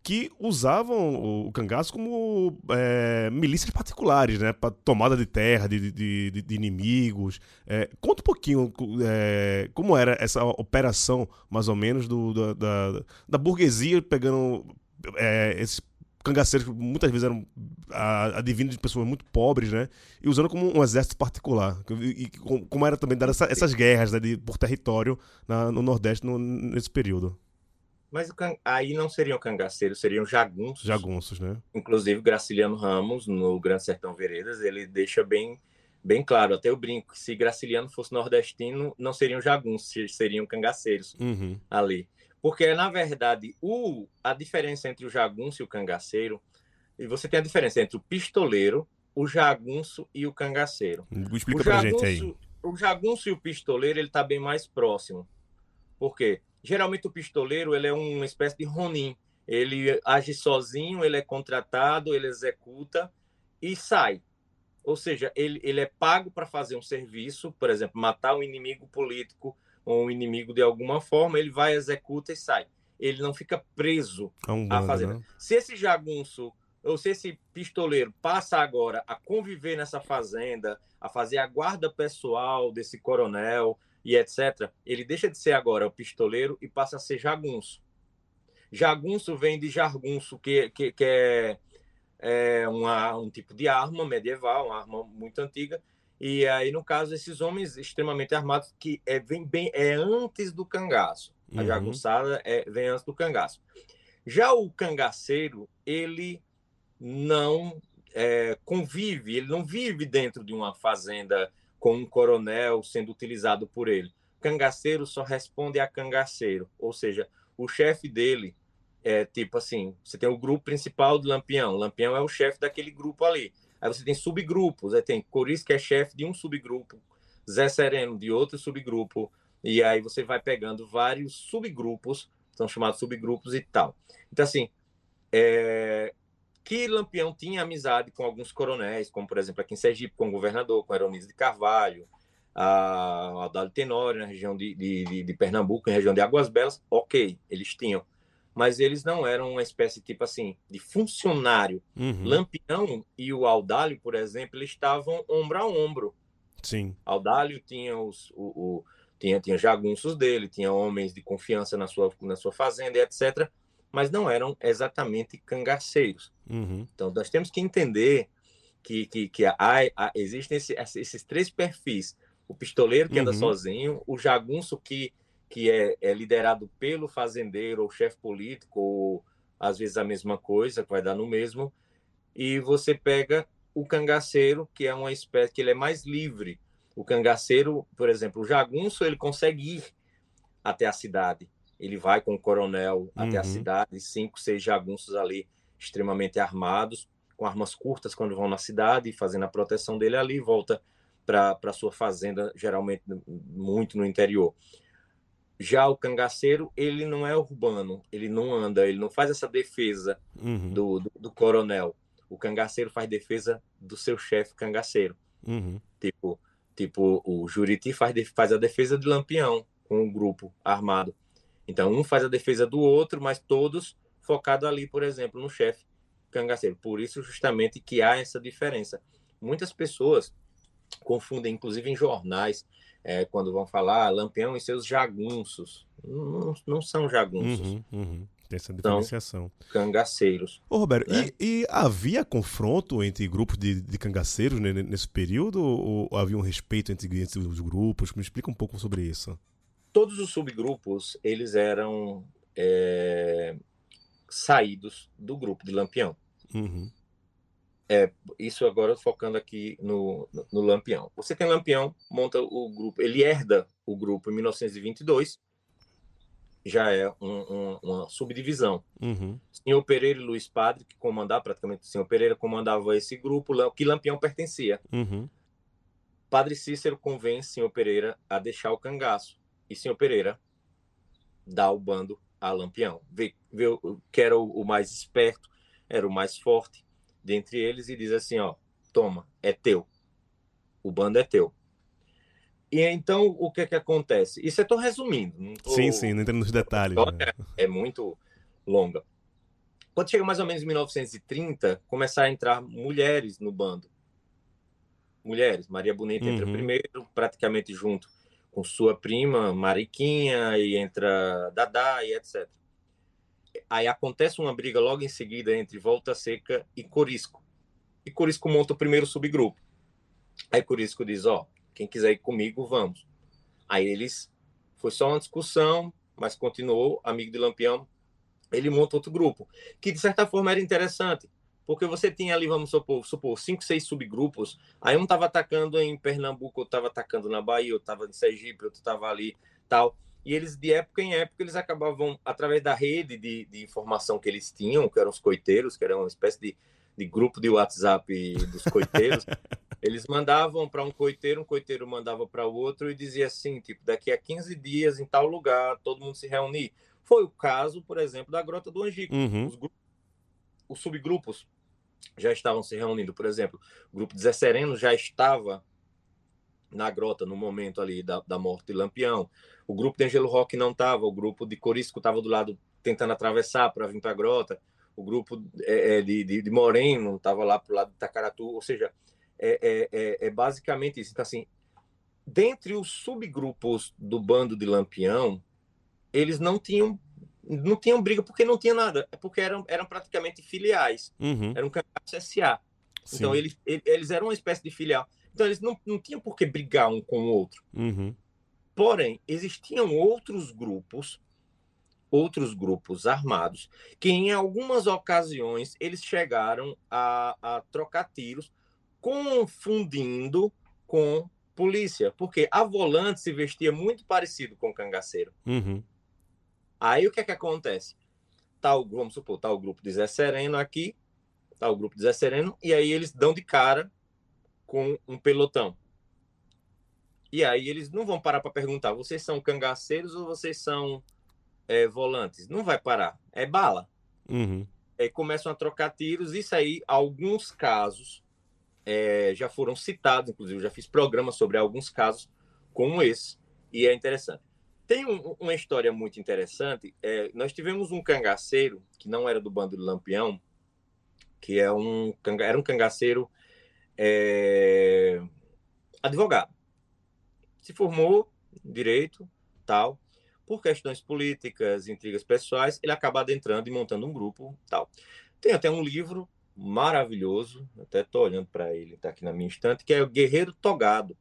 que usavam o, cangaço como é, milícias particulares, né, para tomada de terra de, de, de- inimigos. É, conta um pouquinho é, como era essa operação, mais ou menos, do, da, da, da burguesia pegando é, esses cangaceiros que muitas vezes eram advindos de pessoas muito pobres, né? E usando como um exército particular. E, e com- como era também dar essa- essas guerras né, de, por território na- no Nordeste no- nesse período. Mas can- aí não seriam cangaceiros, seriam jagunços. Jagunços, né? Inclusive, Graciliano Ramos, no Grande Sertão Veredas, ele deixa bem, bem claro, até eu brinco, que se Graciliano fosse nordestino, não seriam jagunços, seriam cangaceiros Uhum. ali. Porque, na verdade, o, a diferença entre o jagunço e o cangaceiro, e você tem a diferença entre o pistoleiro, o jagunço e o cangaceiro. Explica o pra gente aí. o jagunço e o pistoleiro, ele tá bem mais próximo. Por quê? Geralmente o pistoleiro, ele é uma espécie de ronin. Ele age sozinho, ele é contratado, ele executa e sai. Ou seja, ele, ele é pago para fazer um serviço, por exemplo, matar um inimigo político ou um inimigo de alguma forma, ele vai, executa e sai. Ele não fica preso É a fazer. né? Se esse jagunço ou se esse pistoleiro passa agora a conviver nessa fazenda, a fazer a guarda pessoal desse coronel e etc., ele deixa de ser agora o pistoleiro e passa a ser jagunço. Jagunço vem de jargunço, que, que, que é, é uma, um tipo de arma medieval, uma arma muito antiga. E aí, no caso, esses homens extremamente armados, que é, vem bem, é antes do cangaço. A Uhum. jagunçada é, vem antes do cangaço. Já o cangaceiro, ele não é, convive, ele não vive dentro de uma fazenda com um coronel sendo utilizado por ele. Cangaceiro só responde a cangaceiro, ou seja, o chefe dele é tipo assim: você tem o grupo principal do Lampião, Lampião é o chefe daquele grupo ali. Aí você tem subgrupos, aí tem Coris, que é chefe de um subgrupo, Zé Sereno de outro subgrupo, e aí você vai pegando vários subgrupos, são chamados subgrupos e tal. Então, assim, é, que Lampião tinha amizade com alguns coronéis, como, por exemplo, aqui em Sergipe, com o governador, com Aeronísio de Carvalho, a Adalho Tenório, na região de, de, de, Pernambuco, em região de Águas Belas, ok, eles tinham. Mas eles não eram uma espécie, tipo assim, de funcionário. Uhum. Lampião e o Audálio, por exemplo, eles estavam ombro a ombro. Sim. Audálio tinha os, o, o- tinha, tinha jagunços dele, tinha homens de confiança na sua, na sua fazenda, e etc. Mas não eram exatamente cangaceiros. Uhum. Então, nós temos que entender que, que, que existem esse- esses três perfis. O pistoleiro que anda Uhum. sozinho, o jagunço que, que é, é liderado pelo fazendeiro ou chefe político, ou às vezes a mesma coisa, que vai dar no mesmo, e você pega o cangaceiro, que é uma espécie que ele é mais livre. O cangaceiro, por exemplo, o jagunço, ele consegue ir até a cidade. Ele vai com o coronel uhum. até a uhum. cidade, cinco, seis jagunços ali extremamente armados, com armas curtas quando vão na cidade, fazendo a proteção dele ali, volta para sua fazenda, geralmente muito no interior. Já o cangaceiro, ele não é urbano, ele não anda, ele não faz essa defesa uhum. do, do, do, coronel. O cangaceiro faz defesa do seu chefe cangaceiro. Uhum. Tipo, tipo, o Juriti faz, faz a defesa de Lampião com o grupo armado. Então, um faz a defesa do outro, mas todos focados ali, por exemplo, no chefe cangaceiro. Por isso, justamente, que há essa diferença. Muitas pessoas confundem, inclusive em jornais, é, quando vão falar Lampião e seus jagunços. Não, não são jagunços. Uhum, uhum. Tem essa diferenciação. São cangaceiros. Ô, Roberto, né? e, e, havia confronto entre grupos de, de cangaceiros né, nesse período? Ou, ou, havia um respeito entre, entre os grupos? Me explica um pouco sobre isso. Todos os subgrupos, eles eram é, saídos do grupo de Lampião. Uhum. É, isso agora focando aqui no, no, no, Lampião. Você tem Lampião, monta o grupo, ele herda o grupo em 1922, já é um, um, uma subdivisão. Uhum. Senhor Pereira e Luiz Padre, que comandava, praticamente o senhor Pereira comandava esse grupo, que Lampião pertencia. Uhum. Padre Cícero convence senhor Pereira a deixar o cangaço. E senhor Pereira dá o bando a Lampião. Vê, vê que era o, o mais esperto, era o mais forte dentre eles e diz assim, ó, toma, é teu. O bando é teu. E então, o que é que acontece? Isso eu estou resumindo. Tô... Sim, sim, não entrando nos detalhes. Né? É, é muito longa. Quando chega mais ou menos em 1930, começar a entrar mulheres no bando. Mulheres. Maria Bonita uhum. entra primeiro, praticamente junto com sua prima Mariquinha, e entra Dadá e etc. Aí acontece uma briga logo em seguida entre Volta Seca e Corisco. E Corisco monta o primeiro subgrupo. Aí Corisco diz: Ó, quem quiser ir comigo, vamos. Aí eles. Foi só uma discussão, mas continuou, amigo de Lampião. Ele monta outro grupo, que de certa forma era interessante, porque você tinha ali, vamos supor, supor cinco, seis subgrupos. Aí um estava atacando em Pernambuco, outro estava atacando na Bahia, outro estava em Sergipe, outro estava ali, tal e eles, de época em época, eles acabavam, através da rede de, de informação que eles tinham, que eram os coiteiros, que era uma espécie de, de grupo de WhatsApp dos coiteiros, eles mandavam para um coiteiro, um coiteiro mandava para o outro e dizia assim, tipo, daqui a 15 dias, em tal lugar, todo mundo se reunir. Foi o caso, por exemplo, da Grota do Angico. Uhum. Os, os subgrupos já estavam se reunindo, por exemplo, o grupo de Zé Sereno já estava na grota no momento ali da, da morte de Lampião. O grupo de Angelo Rock não estava, o grupo de Corisco estava do lado tentando atravessar para vir para a grota, o grupo é, é, de, de, de, Moreno estava lá para o lado de Tacaratu, ou seja, é, é, é, é, basicamente isso. Então, assim, dentre os subgrupos do bando de Lampião, eles não tinham não tinham briga porque não tinha nada, é porque eram, eram praticamente filiais, uhum. eram um candidatos SA. Então, eles, eles eram uma espécie de filial. Então eles não, não tinham por que brigar um com o outro. Uhum. Porém, existiam outros grupos, outros grupos armados, que em algumas ocasiões eles chegaram a, a trocar tiros, confundindo com polícia, porque a volante se vestia muito parecido com cangaceiro. Uhum. Aí o que é que acontece? Tá o, vamos supor, tá o grupo de Zé Sereno aqui, tá o grupo de Zé Sereno, e aí eles dão de cara com um pelotão. E aí eles não vão parar para perguntar: vocês são cangaceiros ou vocês são é, volantes? Não vai parar, é bala. Uhum. Aí começam a trocar tiros. Isso aí, alguns casos é, já foram citados, inclusive, já fiz programa sobre alguns casos como esse, e é interessante. Tem um, uma história muito interessante. É, nós tivemos um cangaceiro que não era do bando de Lampião, que é um, era um cangaceiro é, advogado. Se formou direito, tal. Por questões políticas, intrigas pessoais, ele acaba adentrando e montando um grupo, tal. Tem até um livro maravilhoso, até estou olhando para ele, está aqui na minha estante, que é o Guerreiro Togado,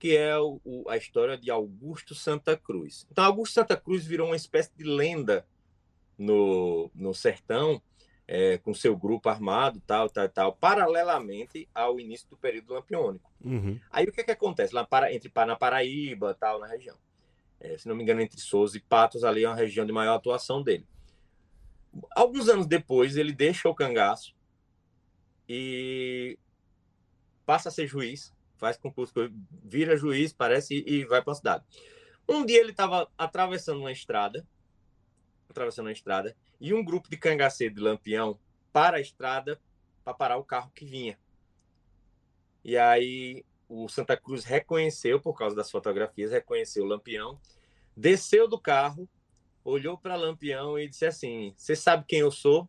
que é o, o, a história de Augusto Santa Cruz. Então, Augusto Santa Cruz virou uma espécie de lenda no, no sertão, é, com seu grupo armado, tal, tal, tal, paralelamente ao início do período lampiônico. Uhum. Aí o que, que acontece? Lá para, entre, na Paraíba, tal, na região. É, se não me engano, entre Souza e Patos, ali é uma região de maior atuação dele. Alguns anos depois, ele deixa o cangaço e passa a ser juiz, faz concurso, vira juiz, parece, e, e vai para a cidade. Um dia ele estava atravessando uma estrada, atravessando uma estrada, e um grupo de cangaceiro de Lampião para a estrada para parar o carro que vinha. E aí o Santa Cruz reconheceu, por causa das fotografias, reconheceu o Lampião, desceu do carro, olhou para Lampião e disse assim: Você sabe quem eu sou?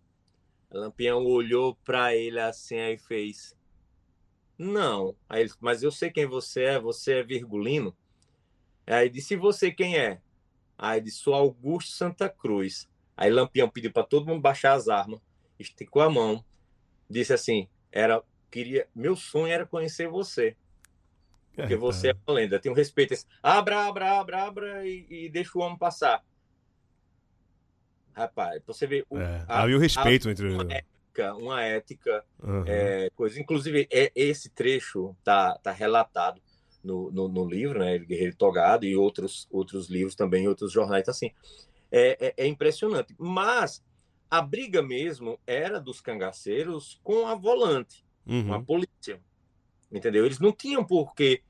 Lampião olhou para ele assim aí fez: Não. Aí ele, mas eu sei quem você é, você é Virgulino. Aí disse: E você quem é? Aí disse: Sou Augusto Santa Cruz. Aí Lampião pediu para todo mundo baixar as armas, esticou a mão, disse assim: era queria, meu sonho era conhecer você. Porque você é uma lenda, tem um respeito. Esse, abra, abra, abra, abra e, e deixa o homem passar. Rapaz, você vê. O, é, a, havia o respeito a, entre. Uma ética, uma ética uhum. é, coisa. Inclusive, é, esse trecho tá, tá relatado no, no, no livro, né? Guerreiro Togado e outros, outros livros também, outros jornais. Assim, é, é, é impressionante. Mas a briga mesmo era dos cangaceiros com a volante, uhum. com a polícia. Entendeu? Eles não tinham por que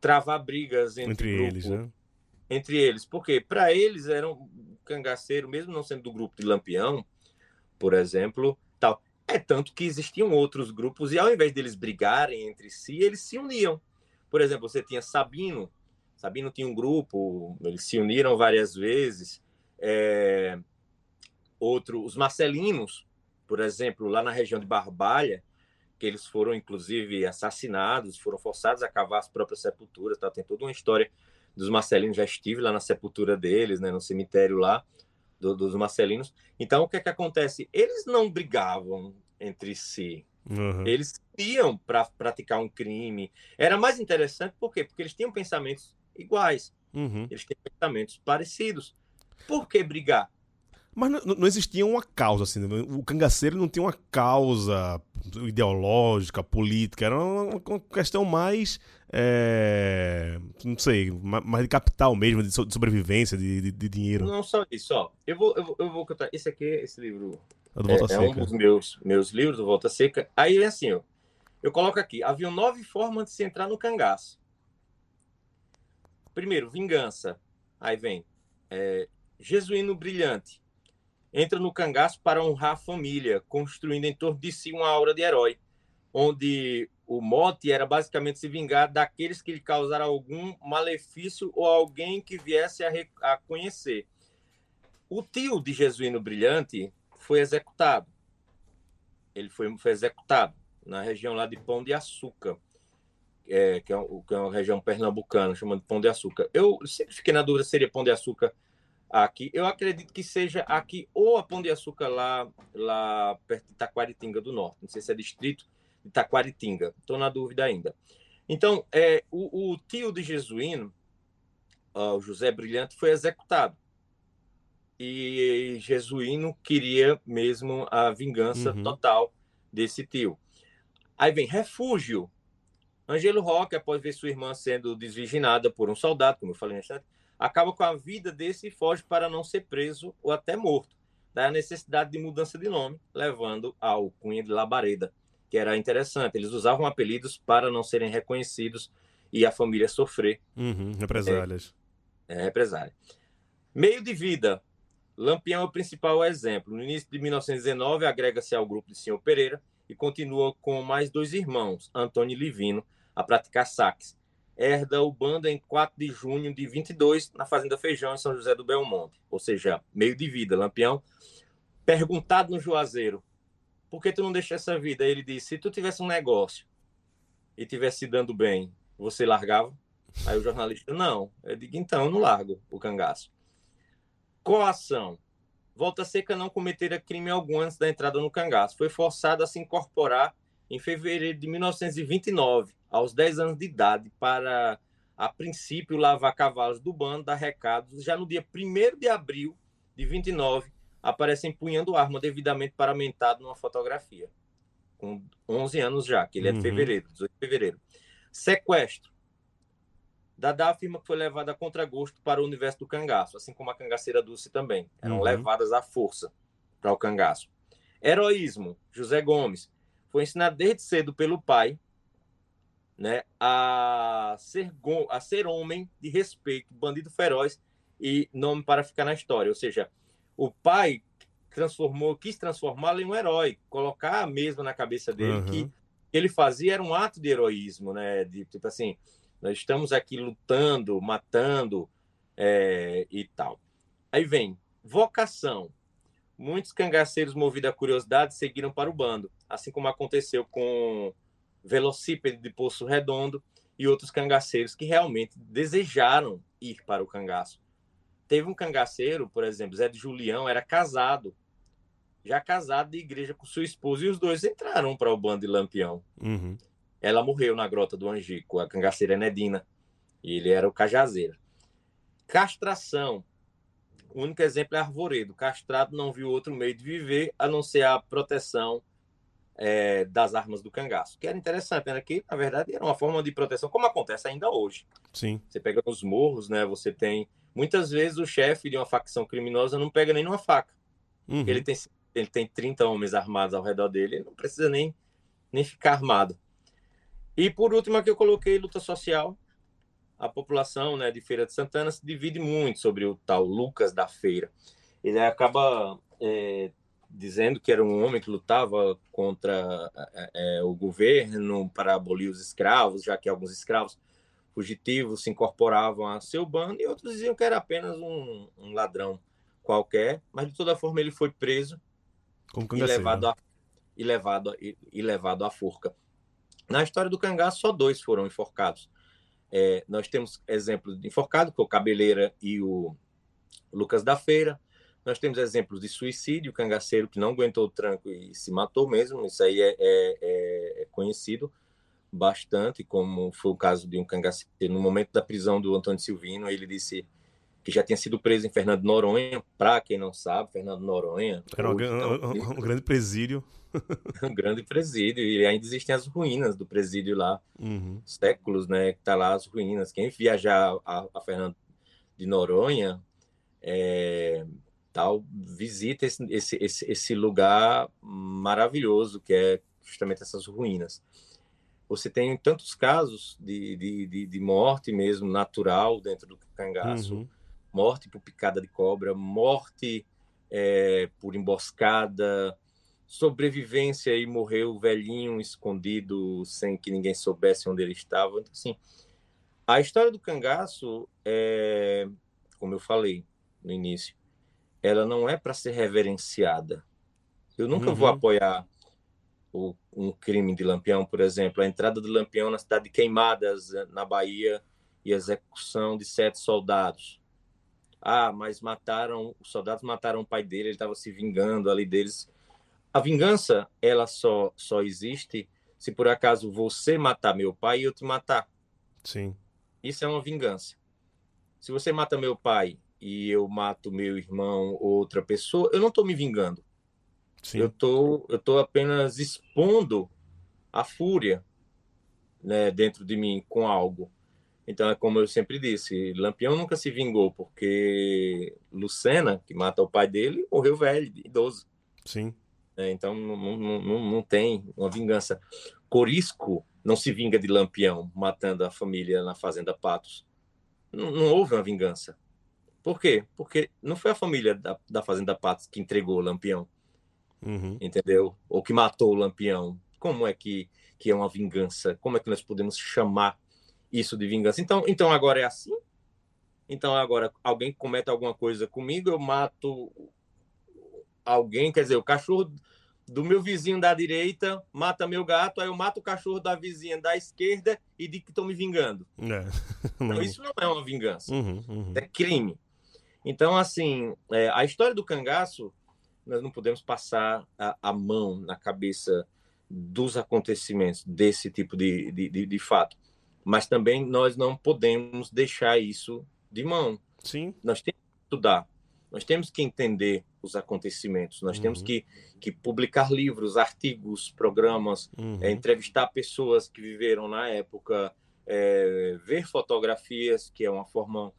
travar brigas entre, entre grupo, eles, né? Entre eles, porque para eles eram cangaceiro, mesmo não sendo do grupo de Lampião, por exemplo. É tanto que existiam outros grupos e ao invés deles brigarem entre si, eles se uniam. Por exemplo, você tinha Sabino, Sabino tinha um grupo, eles se uniram várias vezes é, outro, os Marcelinos, por exemplo, lá na região de Barbalha, que eles foram inclusive assassinados, foram forçados a cavar as próprias sepulturas, tá? tem toda uma história dos Marcelinos, já estive lá na sepultura deles, né, no cemitério lá do, dos Marcelinos. Então, o que é que acontece? Eles não brigavam entre si, uhum. eles iam para praticar um crime. Era mais interessante, por quê? Porque eles tinham pensamentos iguais, uhum. eles tinham pensamentos parecidos. Por que brigar? Mas não, não, existia uma causa, assim. Né? O cangaceiro não tinha uma causa ideológica, política. Era uma, uma questão mais. É, não sei, mais de capital mesmo, de, sobrevivência, de, de, de, dinheiro. Não só isso, ó. Eu vou, eu vou, eu vou contar. Esse aqui, esse livro. É, é, é um dos meus, meus livros do Volta Seca. Aí, assim, ó. Eu coloco aqui: havia nove formas de se entrar no cangaço. Primeiro, vingança. Aí vem. É, Jesuíno brilhante. Entra no cangaço para honrar a família, construindo em torno de si uma aura de herói, onde o mote era basicamente se vingar daqueles que lhe causaram algum malefício ou alguém que viesse a, a conhecer. O tio de Jesuíno Brilhante foi executado. Ele foi, foi executado na região lá de Pão de Açúcar, é, que, é, que, é, uma região pernambucana, chamando de Pão de Açúcar. Eu sempre fiquei na dúvida se seria Pão de Açúcar aqui. Eu acredito que seja aqui ou a Pão de Açúcar lá, lá perto de Taquaritinga do Norte. Não sei se é distrito de Taquaritinga. Estou na dúvida ainda. Então, é, o, o tio de Jesuíno, o José Brilhante, foi executado. E Jesuíno queria mesmo a vingança uhum. total desse tio. Aí vem refúgio. Angelo Roque, após ver sua irmã sendo desvirginada por um soldado, como eu falei instante, acaba com a vida desse e foge para não ser preso ou até morto. Daí a necessidade de mudança de nome, levando ao Cunha de Labareda, que era interessante. Eles usavam apelidos para não serem reconhecidos e a família sofrer. Uhum, represálias. É, é, represália. Meio de vida. Lampião é o principal exemplo. No início de 1919, agrega-se ao grupo de Senhor Pereira e continua com mais dois irmãos, Antônio e Livino, a praticar saques herda o bando em 4 de junho de 22 na Fazenda Feijão, em São José do Belmonte. Ou seja, meio de vida. Lampião, perguntado no Juazeiro, por que tu não deixa essa vida? Ele disse, se tu tivesse um negócio e tivesse se dando bem, você largava? Aí o jornalista, não. Eu digo, então, eu não largo o cangaço. Coação. Volta Seca não cometera crime algum antes da entrada no cangaço. Foi forçado a se incorporar em fevereiro de 1929 aos 10 anos de idade, para a princípio, lavar cavalos do bando, dar recados. Já no dia 1 de abril de 29, aparece empunhando arma devidamente paramentado numa fotografia. Com 11 anos já, que ele é de Uhum. fevereiro, 18 de fevereiro. Sequestro. Dadá afirma que foi levada a contragosto para o universo do cangaço, assim como a cangaceira Dulce também. Eram Uhum. levadas à força para o cangaço. Heroísmo. José Gomes. Foi ensinado desde cedo pelo pai né, a, ser a ser homem de respeito, bandido feroz e nome para ficar na história. Ou seja, o pai transformou, quis transformá-lo em um herói, colocar mesmo na cabeça dele Uhum. que ele fazia era um ato de heroísmo, né? De tipo assim, nós estamos aqui lutando, matando é, e tal. Aí vem vocação. Muitos cangaceiros movidos à curiosidade seguiram para o bando, assim como aconteceu com Velocípede de Poço Redondo e outros cangaceiros que realmente desejaram ir para o cangaço. Teve um cangaceiro, por exemplo, Zé de Julião, era casado, já casado de igreja com sua esposa, e os dois entraram para o bando de Lampião. Uhum. Ela morreu na Grota do Angico, a cangaceira Nedina, e ele era o cajazeiro. Castração. O único exemplo é Arvoredo. Castrado não viu outro meio de viver a não ser a proteção é, das armas do cangaço, que era interessante, né? que na verdade era uma forma de proteção, como acontece ainda hoje. Sim. Você pega nos morros, né? Você tem. Muitas vezes o chefe de uma facção criminosa não pega nem numa faca. Uhum. Ele tem, ele tem 30 homens armados ao redor dele, ele não precisa nem, nem ficar armado. E por último, aqui eu coloquei luta social. A população né, de Feira de Santana se divide muito sobre o tal Lucas da Feira. Ele acaba é, dizendo que era um homem que lutava contra é, é, o governo para abolir os escravos, já que alguns escravos fugitivos se incorporavam a seu bando, e outros diziam que era apenas um, um ladrão qualquer, mas de toda forma ele foi preso Como e levado, a, e, levado, e, e levado à forca. Na história do cangaço, só dois foram enforcados. É, nós temos exemplos de enforcado, que é o Cabeleira e o Lucas da Feira. Nós temos exemplos de suicídio, cangaceiro que não aguentou o tranco e se matou mesmo. Isso aí é, é- é- é conhecido bastante, como foi o caso de um cangaceiro. No momento da prisão do Antônio Silvino, ele disse que já tinha sido preso em Fernando Noronha. Para quem não sabe, Fernando Noronha Era um, hoje tá um- um- um grande presídio. um grande presídio e ainda existem as ruínas do presídio lá, Uhum. séculos, né? Que tá lá as ruínas. Quem viajar a, a Fernando de Noronha, é, tal, visita esse, esse, esse, esse lugar maravilhoso que é justamente essas ruínas. Você tem tantos casos de, de, de, de morte mesmo natural dentro do cangaço Uhum. morte por picada de cobra, morte é, por emboscada, sobrevivência e morreu velhinho, escondido, sem que ninguém soubesse onde ele estava. Então, assim, a história do cangaço, é, como eu falei no início, ela não é para ser reverenciada. Eu nunca vou Uhum. apoiar o- um crime de Lampião, por exemplo, a entrada de Lampião na cidade de Queimadas, na Bahia, e a execução de sete soldados. Ah, mas mataram, os soldados mataram o pai dele, ele estava se vingando ali deles. A vingança, ela só, só existe se por acaso você matar meu pai e eu te matar. Sim. Isso é uma vingança. Se você mata meu pai e eu mato meu irmão ou outra pessoa, eu não estou me vingando. Sim. Eu tô, eu tô apenas expondo a fúria né, dentro de mim com algo. Então, é como eu sempre disse, Lampião nunca se vingou, porque Lucena, que mata o pai dele, morreu velho, idoso. Sim. né? Então, não, não, não, não tem uma vingança. Corisco não se vinga de Lampião, matando a família na Fazenda Patos. Não, não houve uma vingança. Por quê? Porque não foi a família da, da Fazenda Patos que entregou o Lampião Uhum. entendeu? Ou que matou o Lampião. Como é que, que é uma vingança? Como é que nós podemos chamar isso de vingança? Então, então agora é assim? Então agora alguém comete alguma coisa comigo, eu mato alguém, quer dizer, o cachorro do meu vizinho da direita mata meu gato, aí eu mato o cachorro da vizinha da esquerda e digo que estou me vingando. É. Não, isso não é uma vingança Uhum, uhum. é crime. Então, assim, é, a história do cangaço, nós não podemos passar a, a mão na cabeça dos acontecimentos desse tipo de, de, de, de fato. mas também nós não podemos deixar isso de mão. Sim. Nós temos que estudar, nós temos que entender os acontecimentos, nós temos Uhum. que, que publicar livros, artigos, programas, Uhum. é, entrevistar pessoas que viveram na época, é, ver fotografias, que é uma forma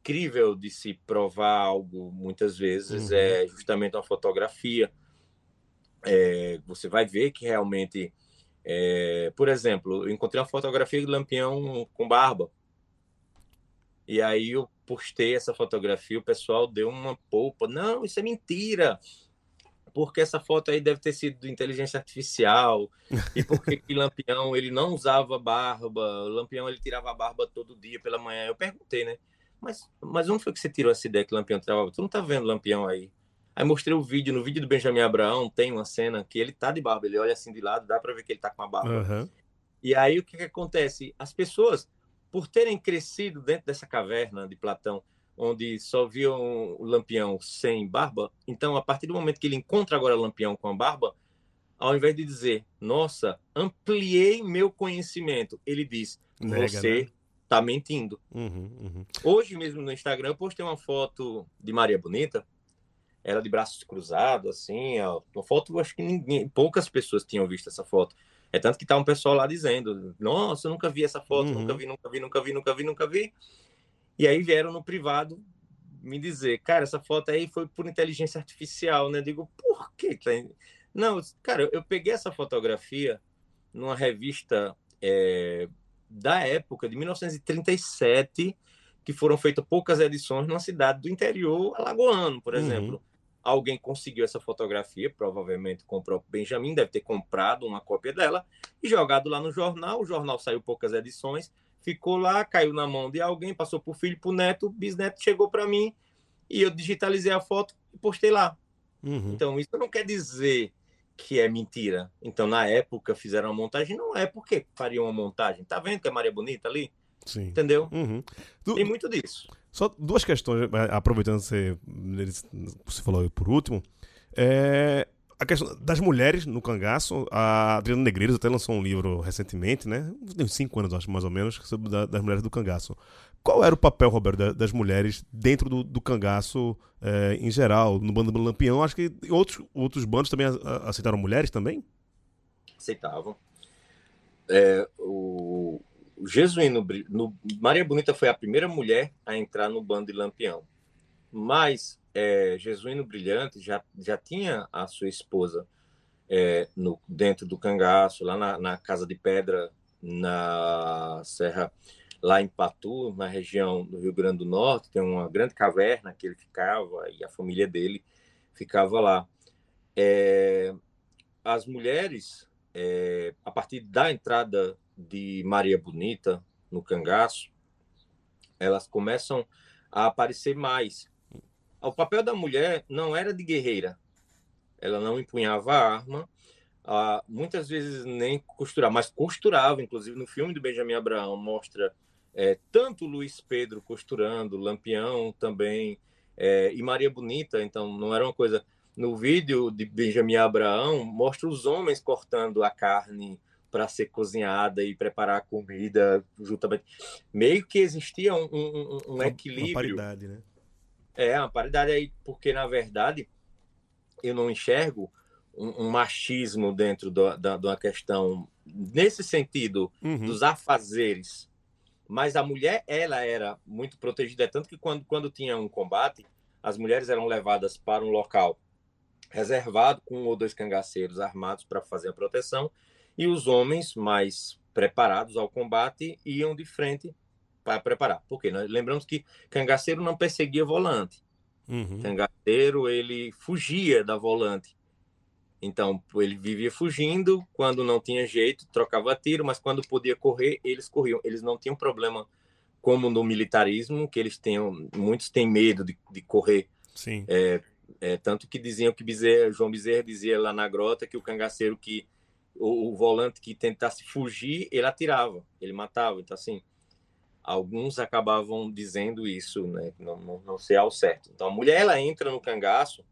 incrível de se provar algo, muitas vezes, Uhum. é justamente uma fotografia. É, você vai ver que realmente, é, por exemplo, eu encontrei uma fotografia de Lampião com barba. E aí eu postei essa fotografia, o pessoal deu uma polpa. Não, isso é mentira! Porque essa foto aí deve ter sido de inteligência artificial. E porque que Lampião ele não usava barba? O Lampião ele tirava a barba todo dia pela manhã. Eu perguntei, né? Mas, mas onde foi que você tirou essa ideia que Lampião barba? Tu não tá vendo Lampião aí? Aí mostrei o vídeo, no vídeo do Benjamin Abraão tem uma cena que ele tá de barba, ele olha assim de lado, dá para ver que ele tá com a barba. Aham. E aí o que, que acontece? As pessoas, por terem crescido dentro dessa caverna de Platão, onde só viam o Lampião sem barba, então a partir do momento que ele encontra agora o Lampião com a barba, ao invés de dizer, nossa, ampliei meu conhecimento, ele diz, Nega, você né? Tá mentindo. Uhum, uhum. Hoje mesmo no Instagram eu postei uma foto de Maria Bonita, ela de braços cruzados, assim, ó, uma foto acho que ninguém, poucas pessoas tinham visto essa foto. É tanto que tá um pessoal lá dizendo, nossa, eu nunca vi essa foto, Uhum. nunca vi, nunca vi, nunca vi, nunca vi, nunca vi. E aí vieram no privado me dizer, cara, essa foto aí foi por inteligência artificial, né? Eu digo, por que? tá Não, cara, eu- eu peguei essa fotografia numa revista é, da época, de 1937, que foram feitas poucas edições numa cidade do interior alagoano, por Uhum. exemplo. Alguém conseguiu essa fotografia, provavelmente com o próprio Benjamin, deve ter comprado uma cópia dela e jogado lá no jornal. O jornal saiu poucas edições, ficou lá, caiu na mão de alguém, passou por filho, por neto, bisneto chegou para mim e eu digitalizei a foto e postei lá. Uhum. Então, isso não quer dizer que é mentira. Então, na época, fizeram uma montagem. Não é porque fariam uma montagem. Tá vendo que a Maria é bonita ali? Sim. Entendeu? Uhum. Du- Tem muito disso. Só duas questões, eh, aproveitando que você, você falou por último. É, a questão das mulheres no cangaço. A Adriana Negreiros até lançou um livro recentemente, né? Tem uns cinco anos, acho, mais ou menos, sobre da- das mulheres do cangaço. Qual era o papel, Roberto, da- das mulheres dentro do, do cangaço eh, em geral? No bando do Lampião, acho que outros, outros bandos também aceitaram mulheres também? Aceitavam. É, o, o Jesuíno, no, Maria Bonita foi a primeira mulher a entrar no bando de Lampião. Mas é, Jesuíno Brilhante já, já tinha a sua esposa é, no, dentro do cangaço, lá na, na Casa de Pedra, na Serra, lá em Patu, na região do Rio Grande do Norte, tem uma grande caverna que ele ficava e a família dele ficava lá. É, as mulheres, é, a partir da entrada de Maria Bonita no cangaço, elas começam a aparecer mais. O papel da mulher não era de guerreira. Ela não empunhava a arma, muitas vezes nem costurava, mas costurava. Inclusive, no filme do Benjamin Abraão, mostra é, tanto Luiz Pedro costurando, Lampião também, é, e Maria Bonita. Então, não era uma coisa. No vídeo de Benjamin Abraão, mostra os homens cortando a carne para ser cozinhada e preparar a comida juntamente. Meio que existia um, um- um equilíbrio. Uma paridade, né? É, uma paridade aí, porque na verdade eu não enxergo um, um machismo dentro do- da, de uma questão nesse sentido Uhum. dos afazeres. Mas a mulher, ela era muito protegida, é tanto que quando, quando tinha um combate, as mulheres eram levadas para um local reservado com um ou dois cangaceiros armados para fazer a proteção e os homens mais preparados ao combate iam de frente para preparar. Por quê? Nós lembramos que cangaceiro não perseguia volante. Uhum. Cangaceiro, ele fugia da volante. Então, ele vivia fugindo, quando não tinha jeito, trocava tiro, mas quando podia correr, eles corriam. Eles não tinham problema como no militarismo, que eles tinham, muitos têm medo de, de correr. Sim. É, tanto que diziam que Bezerra, João Bezerra dizia lá na grota que o cangaceiro que o, o volante que tentasse fugir, ele atirava, ele matava. Então, assim, alguns acabavam dizendo isso, né? Não, não, não sei ao certo. Então, a mulher ela entra no cangaço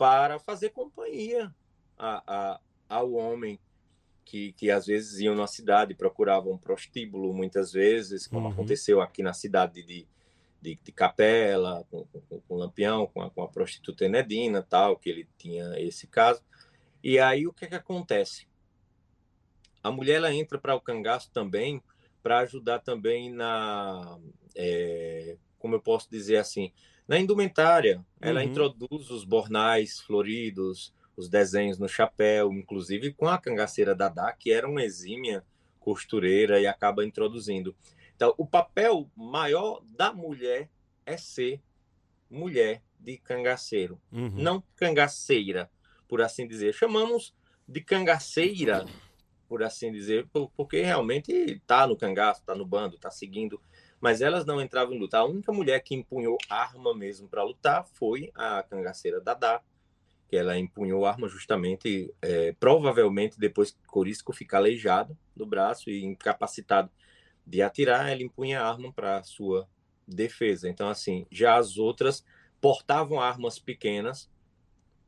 para fazer companhia a, a, ao homem que, que às vezes iam na cidade, procuravam um prostíbulo muitas vezes, como Uhum. aconteceu aqui na cidade de, de, de Capela, com, com, com o Lampião, com a, com a prostituta Enedina, tal, que ele tinha esse caso. E aí o que, que acontece? A mulher ela entra para o cangaço também para ajudar também na, é, como eu posso dizer assim, na indumentária. Ela Uhum. introduz os bornais floridos, os desenhos no chapéu, inclusive com a cangaceira Dadá, que era uma exímia costureira e acaba introduzindo. Então, o papel maior da mulher é ser mulher de cangaceiro, Uhum. não cangaceira, por assim dizer. Chamamos de cangaceira, por assim dizer, por- porque realmente está no cangaço, está no bando, está seguindo. Mas elas não entravam em luta. A única mulher que empunhou arma mesmo para lutar foi a cangaceira Dadá, que ela empunhou arma justamente, é, provavelmente depois que Corisco fica aleijado do braço e incapacitado de atirar, ela empunha arma para sua defesa. Então, assim, já as outras portavam armas pequenas,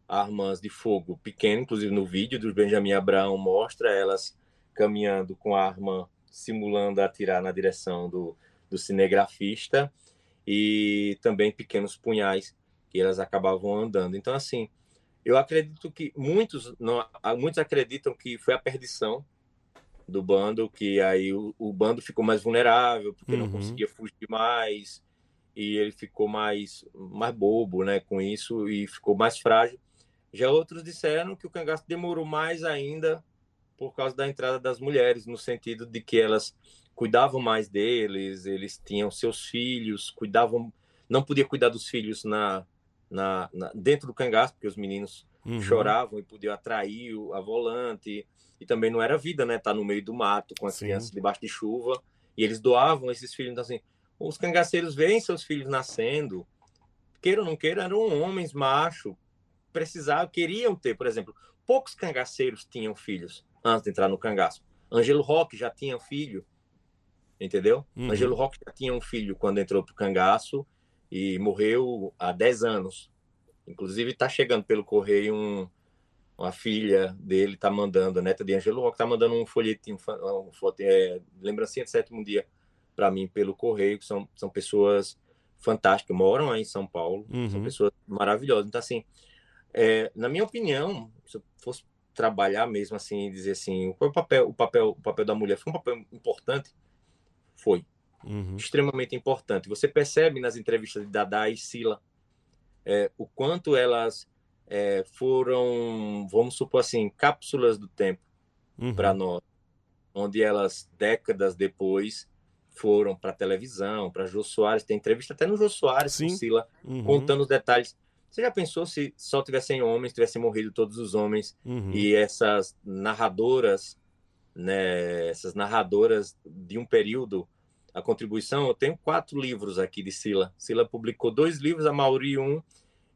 armas de fogo pequenas, inclusive no vídeo do Benjamin Abraão mostra elas caminhando com arma, simulando atirar na direção do, do cinegrafista, e também pequenos punhais que elas acabavam andando. Então, assim, eu acredito que muitos, não, muitos acreditam que foi a perdição do bando, que aí o, o bando ficou mais vulnerável, porque não Uhum. conseguia fugir mais, e ele ficou mais, mais bobo né, com isso e ficou mais frágil. Já outros disseram que o cangaço demorou mais ainda por causa da entrada das mulheres, no sentido de que elas cuidavam mais deles, eles tinham seus filhos, cuidavam, não podia cuidar dos filhos na, na, na dentro do cangaço, porque os meninos Uhum. choravam e podiam atrair o- a volante. E também não era vida, né? Tá no meio do mato com as Sim. crianças debaixo de chuva. E eles doavam esses filhos. Então, assim, os cangaceiros veem seus filhos nascendo. Queira ou não queira, eram homens machos. Precisavam, queriam ter, por exemplo, poucos cangaceiros tinham filhos antes de entrar no cangaço. Ângelo Roque já tinha filho, entendeu? Uhum. Ângelo Roque já tinha um filho quando entrou pro cangaço e morreu há 10 anos. Inclusive, está chegando pelo correio um, uma filha dele, está mandando, a neta de Ângelo Roque, está mandando um folhetinho, um é, lembrancinha de sétimo dia para mim pelo correio, que são, são pessoas fantásticas, moram aí em São Paulo, são Uhum. pessoas maravilhosas. Então, assim, é, na minha opinião, se eu fosse trabalhar mesmo assim, dizer assim, o papel, o papel, o papel da mulher foi um papel importante? Foi Uhum. extremamente importante. Você percebe nas entrevistas de Dada e Sila é, o quanto elas é, foram, vamos supor assim, cápsulas do tempo Uhum. para nós, onde elas décadas depois foram para televisão, para Jô Soares, tem entrevista até no Jô Soares com Sim. Sila Uhum. contando os detalhes. Você já pensou se só tivessem homens, tivessem morrido todos os homens Uhum. e essas narradoras, né, essas narradoras de um período, a contribuição, eu tenho quatro livros aqui de Sila. Sila publicou dois livros, a Mauri um,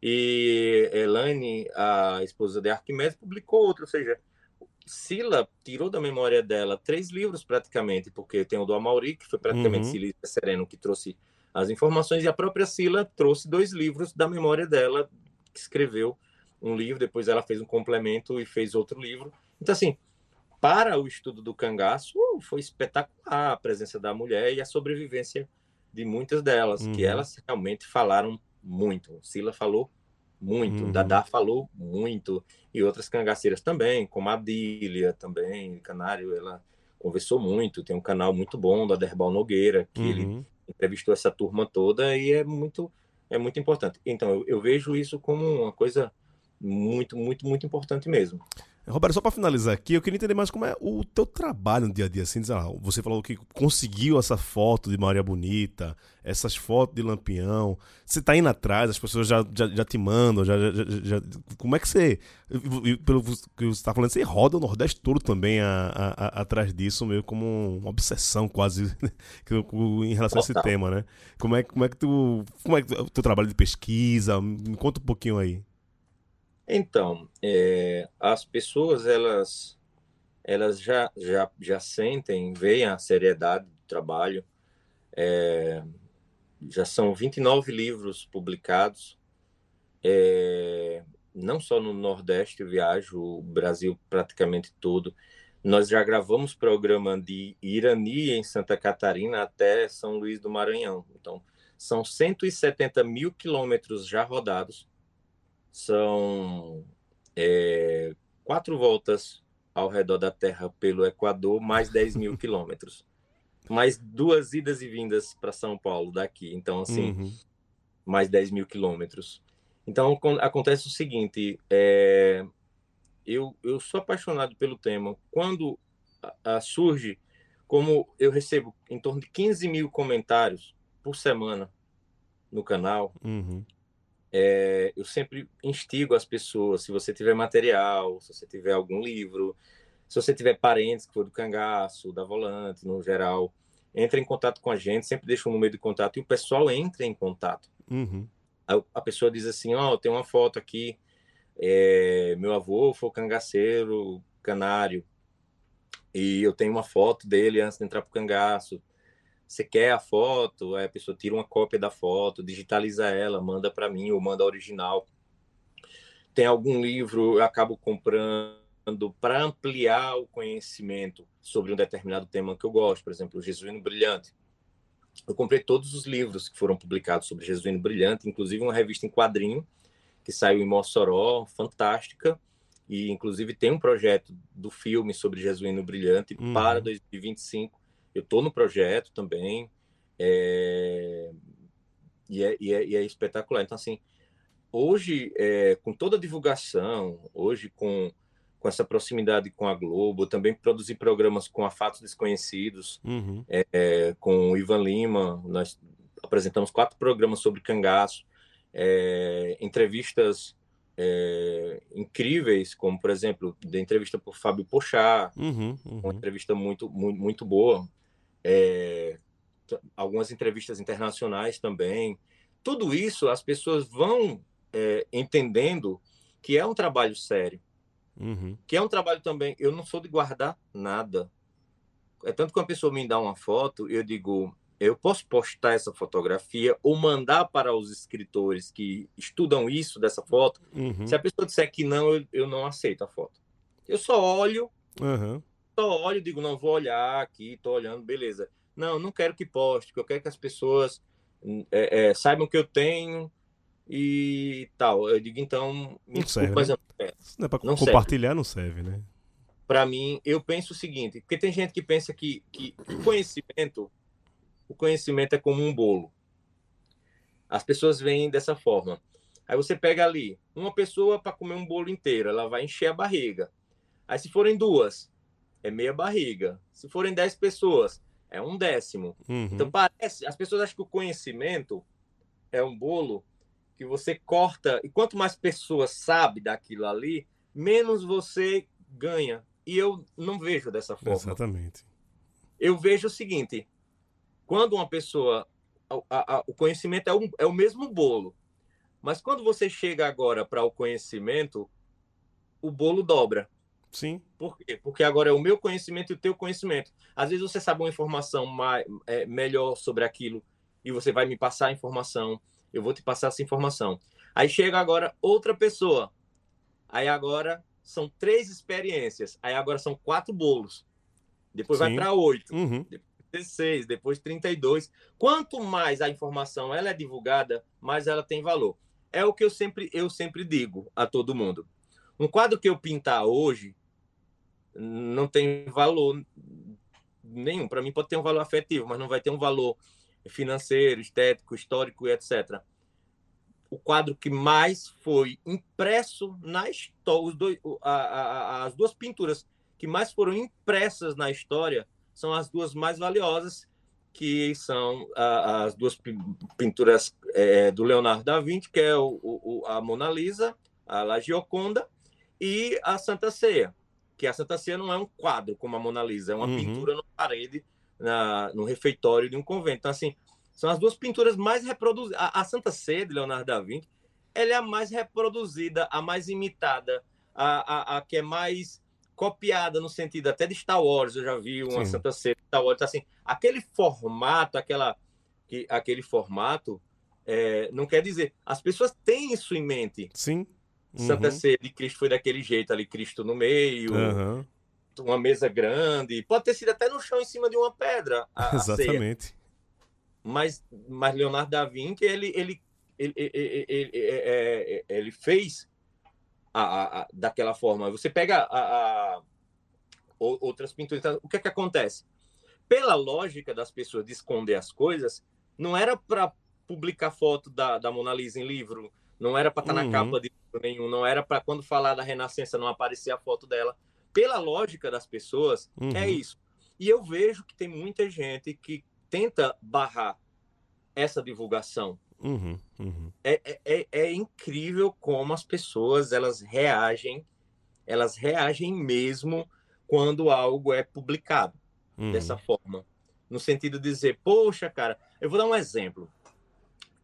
e Elaine, a esposa de Arquimedes, publicou outro, ou seja, Sila tirou da memória dela três livros praticamente, porque tem o do Amauri, que foi praticamente Uhum. Sila Sereno que trouxe as informações, e a própria Sila trouxe dois livros da memória dela, que escreveu um livro, depois ela fez um complemento e fez outro livro. Então, assim, para o estudo do cangaço, foi espetacular a presença da mulher e a sobrevivência de muitas delas, Uhum. que elas realmente falaram muito. Sila falou muito, Uhum. Dadá falou muito, e outras cangaceiras também, como a Dília também, Canário, ela conversou muito, tem um canal muito bom da Derbal Nogueira, que ele Uhum. entrevistou essa turma toda e é muito é muito importante. Então eu, eu vejo isso como uma coisa muito muito muito importante mesmo. Roberto, só pra finalizar aqui, eu queria entender mais como é o teu trabalho no dia a dia. Assim, você falou que conseguiu essa foto de Maria Bonita, essas fotos de Lampião. Você tá indo atrás, as pessoas já, já, já te mandam, já, já, já- Como é que você. Pelo que você tá falando, você roda o Nordeste todo também a- a- a- atrás disso, meio como uma obsessão quase em relação a esse tema, né? Como é, como é que tu. Como é que tu- o teu trabalho de pesquisa? Me conta um pouquinho aí. Então, é, as pessoas elas elas já já já sentem, veem a seriedade do trabalho. É, já são 29 livros publicados. É, não só no Nordeste, eu viajo o Brasil praticamente todo. Nós já gravamos programa de Irani em Santa Catarina até São Luís do Maranhão. Então, são 170 mil quilômetros já rodados. São é, quatro voltas ao redor da Terra pelo Equador, mais 10 mil quilômetros. Mais duas idas e vindas para São Paulo daqui. Então, assim, Uhum. mais 10 mil quilômetros. Então, con- acontece o seguinte: é, eu, eu sou apaixonado pelo tema. Quando a- a surge, como eu recebo em torno de 15 mil comentários por semana no canal, Uhum. É, eu sempre instigo as pessoas, se você tiver material, se você tiver algum livro, se você tiver parentes que for do cangaço, da volante, no geral, entre em contato com a gente, sempre deixa um número de contato e o pessoal entra em contato. Uhum. A, a pessoa diz assim, ó, tem uma foto aqui, é, meu avô foi cangaceiro, canário, e eu tenho uma foto dele antes de entrar pro cangaço. Você quer a foto? Aí a pessoa tira uma cópia da foto, digitaliza ela, manda para mim ou manda a original. Tem algum livro, eu acabo comprando para ampliar o conhecimento sobre um determinado tema que eu gosto, por exemplo, o Jesuíno Brilhante. Eu comprei todos os livros que foram publicados sobre Jesuíno Brilhante, inclusive uma revista em quadrinho que saiu em Mossoró, fantástica, e inclusive tem um projeto do filme sobre Jesuíno Brilhante Uhum. para 2025. Eu estou no projeto também, é, E, é, e, é, e é espetacular. Então, assim, hoje, é, com toda a divulgação, hoje com, com essa proximidade com a Globo, também produzi programas com a Fatos Desconhecidos, Uhum. é, com o Ivan Lima, nós apresentamos quatro programas sobre cangaço, entrevistas é, incríveis, como, por exemplo, da entrevista por Fábio Pochá, Uhum. uma Uhum. entrevista muito, muito, muito boa. É, algumas entrevistas internacionais também. Tudo isso as pessoas vão é, entendendo que é um trabalho sério, Uhum. que é um trabalho também. Eu não sou de guardar nada. É tanto que uma pessoa me dá uma foto, eu digo, eu posso postar essa fotografia ou mandar para os escritores que estudam isso dessa foto. Uhum. Se a pessoa disser que não, eu, eu não aceito a foto. Eu só olho Uhum. Só olho e digo, não vou olhar aqui, tô olhando, beleza. Não, não quero que poste, eu quero que as pessoas hum, é, é, saibam que eu tenho e tal. Eu digo, então, me Não desculpe, serve, mas né? eu não quero. Se não é pra Não serve. compartilhar, não serve, né? Pra mim, eu penso o seguinte, porque tem gente que pensa que, que o conhecimento, o conhecimento é como um bolo. As pessoas veem dessa forma. Aí você pega ali, uma pessoa para comer um bolo inteiro, ela vai encher a barriga. Aí se forem duas, é meia barriga. Se forem dez pessoas, é um décimo. Uhum. Então parece, as pessoas acham que o conhecimento é um bolo que você corta e quanto mais pessoas sabe daquilo ali, menos você ganha. E eu não vejo dessa forma. Exatamente. Eu vejo o seguinte: quando uma pessoa, a- a- a- o conhecimento é, um- é o mesmo bolo, mas quando você chega agora para o conhecimento, o bolo dobra. Sim. Por quê? Porque agora é o meu conhecimento e o teu conhecimento. Às vezes você sabe uma informação mais, é, melhor sobre aquilo e você vai me passar a informação, eu vou te passar essa informação. Aí chega agora outra pessoa. Aí agora são três experiências. Aí agora são quatro bolos. Depois vai Sim. para oito, Uhum. 16, depois 32. Quanto mais a informação ela é divulgada, mais ela tem valor. É o que eu sempre, eu sempre digo a todo mundo. Um quadro que eu pintar hoje não tem valor nenhum. Para mim pode ter um valor afetivo, mas não vai ter um valor financeiro, estético, histórico e etc. O quadro que mais foi impresso na história, as duas pinturas que mais foram impressas na história são as duas mais valiosas, que são a- as duas pi- pinturas é, do Leonardo da Vinci, que é o- o- a Mona Lisa, a La Gioconda, e a Santa Ceia, que a Santa Ceia não é um quadro como a Mona Lisa, é uma Uhum. pintura na parede, na, no refeitório de um convento. Então, assim, são as duas pinturas mais reproduzidas. A, a Santa Ceia, de Leonardo da Vinci, ela é a mais reproduzida, a mais imitada, a, a, a que é mais copiada no sentido até de Star Wars, eu já vi uma Sim. Santa Ceia de Star Wars, então, assim, aquele formato, aquela, que, aquele formato, é, não quer dizer, as pessoas têm isso em mente, Sim. Santa Uhum. Ceia de Cristo foi daquele jeito ali, Cristo no meio, Aham. uma mesa grande, pode ter sido até no chão em cima de uma pedra. A, a. Exatamente. Mas, mas Leonardo da Vinci, ele, ele, ele, ele, ele, ele- ele fez a, a- a- daquela forma. Você pega a, a- outras pinturas, então, o que é que acontece? Pela lógica das pessoas de esconder as coisas, não era para publicar foto da, da Mona Lisa em livro, não era para estar Uhum. na capa de nenhum, não era para quando falar da Renascença não aparecer a foto dela. Pela lógica das pessoas, Uhum. é isso. E eu vejo que tem muita gente que tenta barrar essa divulgação. Uhum, uhum. É, é- é, é incrível como as pessoas elas reagem, elas reagem mesmo quando algo é publicado uhum. dessa forma. No sentido de dizer, poxa, cara, eu vou dar um exemplo.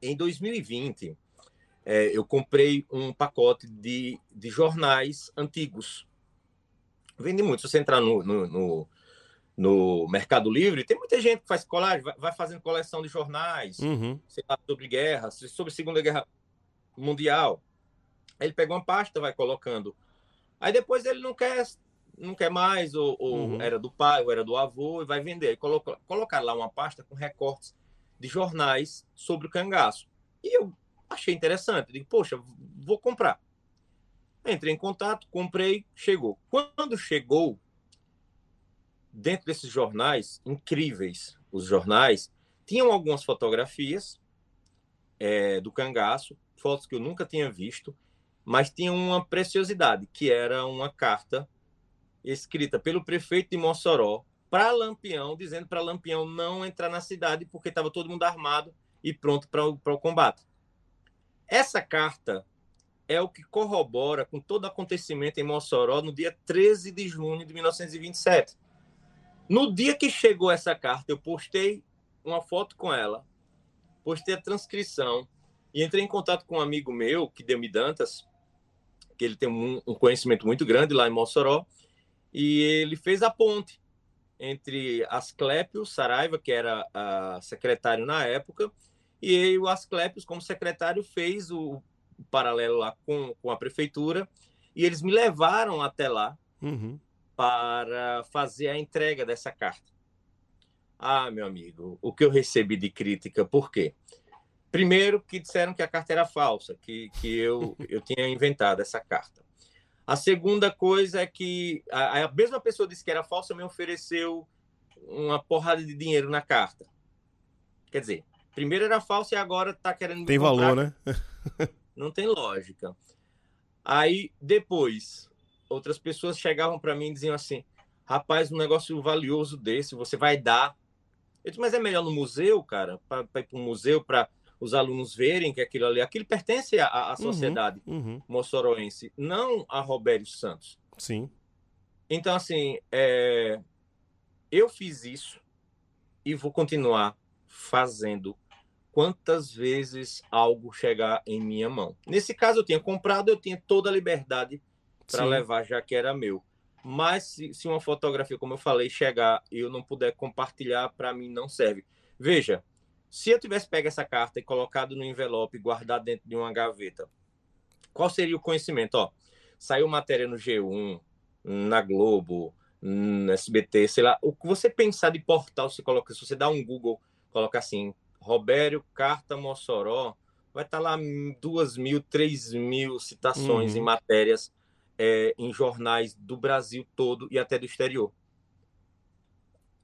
Em 2020, eh, eu comprei um pacote de, de jornais antigos. Vende muito. Se você entrar no, no, no, no Mercado Livre, tem muita gente que faz colagem, vai, vai fazendo coleção de jornais, Uhum. lá, sobre guerra, sobre Segunda Guerra Mundial. Aí ele pega uma pasta, vai colocando. Aí depois ele não quer, não quer mais, ou, ou Uhum. era do pai, ou era do avô, e vai vender. Coloca, colocar lá uma pasta com recortes de jornais sobre o cangaço. E eu achei interessante. Digo, poxa, vou comprar. Entrei em contato, comprei, chegou. Quando chegou, dentro desses jornais, incríveis, os jornais, tinham algumas fotografias é, do cangaço, fotos que eu nunca tinha visto, mas tinha uma preciosidade, que era uma carta escrita pelo prefeito de Mossoró para Lampião, dizendo para Lampião não entrar na cidade porque estava todo mundo armado e pronto para o, para o combate. Essa carta é o que corrobora com todo acontecimento em Mossoró no dia 13 de junho de 1927. No dia que chegou essa carta, eu postei uma foto com ela, postei a transcrição e entrei em contato com um amigo meu, que deu-me Dantas, que ele tem um, um conhecimento muito grande lá em Mossoró, e ele fez a ponte entre Asclépio Saraiva, que era a secretário na época, e eu, o Asclépios, como secretário, fez o, o paralelo lá com, com a prefeitura, e eles me levaram até lá Uhum. para fazer a entrega dessa carta. Ah, meu amigo, o que eu recebi de crítica, por quê? Primeiro, que disseram que a carta era falsa, que, que eu, eu tinha inventado essa carta. A segunda coisa é que a, a mesma pessoa disse que era falsa, me ofereceu uma porrada de dinheiro na carta. Quer dizer, primeiro era falsa e agora está querendo Tem valor, né? não tem lógica. Aí, depois, outras pessoas chegavam para mim e diziam assim: rapaz, um negócio valioso desse, você vai dar. Eu disse, mas é melhor no museu, cara, para ir para o museu, para os alunos verem que aquilo ali, aquilo pertence à, à sociedade Uhum. moçoroense, não a Robério Santos. Sim. Então, assim, é, eu fiz isso e vou continuar fazendo quantas vezes algo chegar em minha mão. Nesse caso, eu tinha comprado, eu tinha toda a liberdade para levar, já que era meu. Mas se, se uma fotografia, como eu falei, chegar e eu não puder compartilhar, para mim não serve. Veja, se eu tivesse pego essa carta e colocado no envelope, guardado dentro de uma gaveta, qual seria o conhecimento? Ó, saiu matéria no G1, na Globo, no SBT, sei lá, o que você pensar de portal, se coloca, se você dá um Google, coloca assim, Robério Carta Mossoró, vai estar lá duas mil, três mil citações Uhum. em matérias é, em jornais do Brasil todo e até do exterior.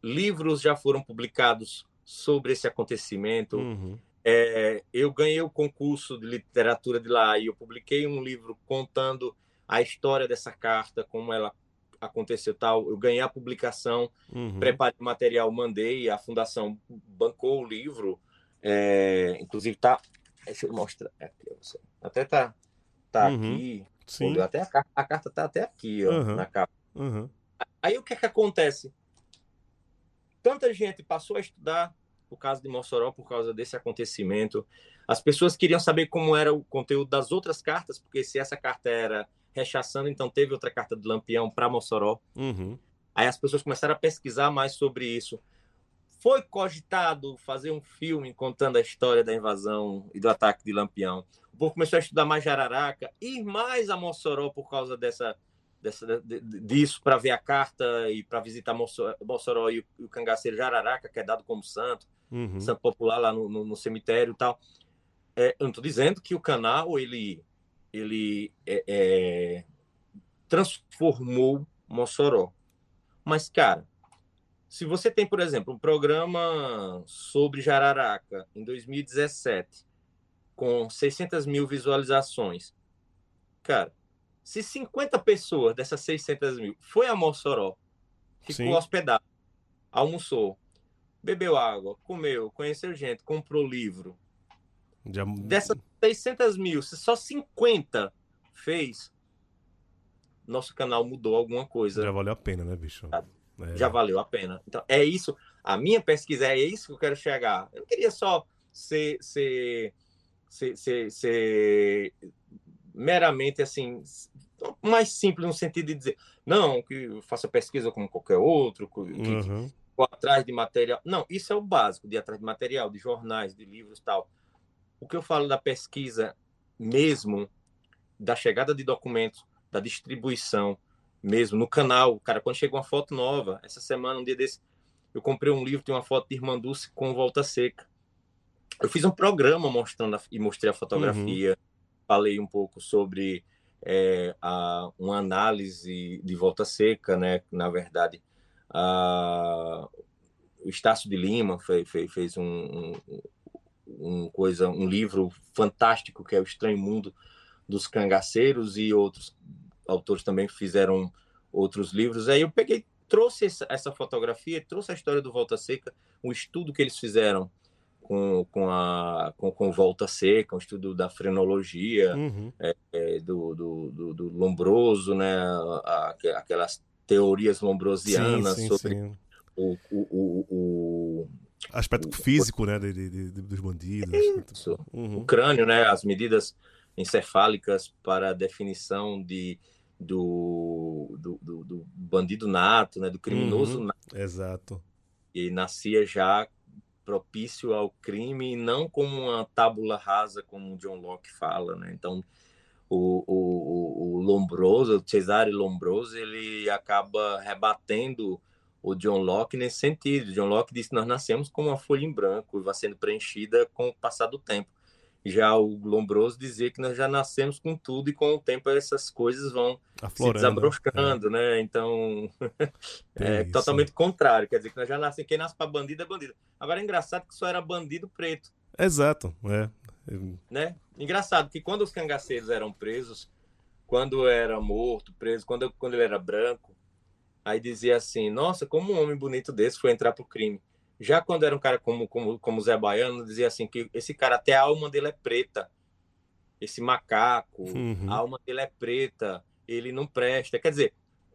Livros já foram publicados sobre esse acontecimento. Uhum. É, eu ganhei o concurso de literatura de lá e eu publiquei um livro contando a história dessa carta, como ela aconteceu tal. Eu ganhei a publicação, Uhum. preparei o material, mandei, a fundação bancou o livro, é, inclusive tá, deixa eu mostrar aqui, até tá, tá Uhum. aqui, Sim. até a, a carta tá até aqui, ó, Uhum. na capa. Uhum. Aí o que é que acontece? Tanta gente passou a estudar o caso de Mossoró por causa desse acontecimento. As pessoas queriam saber como era o conteúdo das outras cartas, porque se essa carta era rechaçando, então teve outra carta de Lampião para Mossoró. Uhum. Aí as pessoas começaram a pesquisar mais sobre isso. Foi cogitado fazer um filme contando a história da invasão e do ataque de Lampião. O povo começou a estudar mais Jararaca, ir mais a Mossoró por causa dessa, dessa, de, disso para ver a carta e para visitar Mossoró e o, o cangaceiro Jararaca, que é dado como santo, uhum. santo popular lá no, no, no cemitério e tal. É, eu não estou dizendo que o canal ele, ele é, é, transformou Mossoró. Mas, cara, se você tem, por exemplo, um programa sobre Jararaca em 2017, com 600 mil visualizações, cara, se 50 pessoas dessas 600 mil foi a Mossoró, ficou Sim. hospedado, almoçou, bebeu água, comeu, conheceu gente, comprou livro. Já... Dessas 600 mil, se só 50 fez, nosso canal mudou alguma coisa. Já valeu a pena, né, bicho? É. Já valeu a pena. Então, é isso. A minha pesquisa é isso que eu quero chegar. Eu não queria só ser, ser, ser, ser, ser meramente assim, mais simples no sentido de dizer, não, que faça pesquisa como qualquer outro, que, uhum. que atrás de material. Não, isso é o básico, de atrás de material, de jornais, de livros tal. O que eu falo da pesquisa mesmo, da chegada de documentos, da distribuição mesmo, no canal, cara, quando chega uma foto nova, essa semana, um dia desse, eu comprei um livro, tem uma foto de Irmã Dulce com volta seca. Eu fiz um programa mostrando a, e mostrei a fotografia, uhum falei um pouco sobre é, a, uma análise de volta seca, né? Na verdade, a, o Estácio de Lima fez, fez, fez um, um, um, coisa, um livro fantástico que é o Estranho Mundo dos Cangaceiros e outros autores também fizeram outros livros. Aí eu peguei, trouxe essa, essa fotografia, trouxe a história do Volta Seca, um estudo que eles fizeram com, com, a, com, com volta seca, um estudo da frenologia, uhum. é, é, do, do, do, do, Lombroso, né? A, aquelas teorias lombrosianas sim, sim, sobre sim. O, o, o, o, aspecto físico né, de, de, de, dos bandidos. Isso. Uhum. O crânio, né? As medidas encefálicas para definição de, do, do, do, do bandido nato, né? Do criminoso uhum. nato. Exato. E nascia já propício ao crime e não como uma tábula rasa, como o John Locke fala, né? Então, o, o, o Lombroso, o Cesare Lombroso, ele acaba rebatendo o John Locke nesse sentido. John Locke disse que nós nascemos com uma folha em branco e vai sendo preenchida com o passar do tempo. Já o Lombroso dizia que nós já nascemos com tudo e com o tempo essas coisas vão se desabroscando, é. né? Então, é isso. totalmente contrário. Quer dizer que nós já nascemos, quem nasce para bandido é bandido. Agora é engraçado que só era bandido preto. Exato, é. Né? Engraçado que quando os cangaceiros eram presos, quando era morto, preso, quando, quando ele era branco, aí dizia assim, nossa, como um homem bonito desse foi entrar pro crime. Já quando era um cara como, como, como Zé Baiano, dizia assim que esse cara, até a alma dele é preta. Esse macaco, uhum. a alma dele é preta, ele não presta. Quer dizer,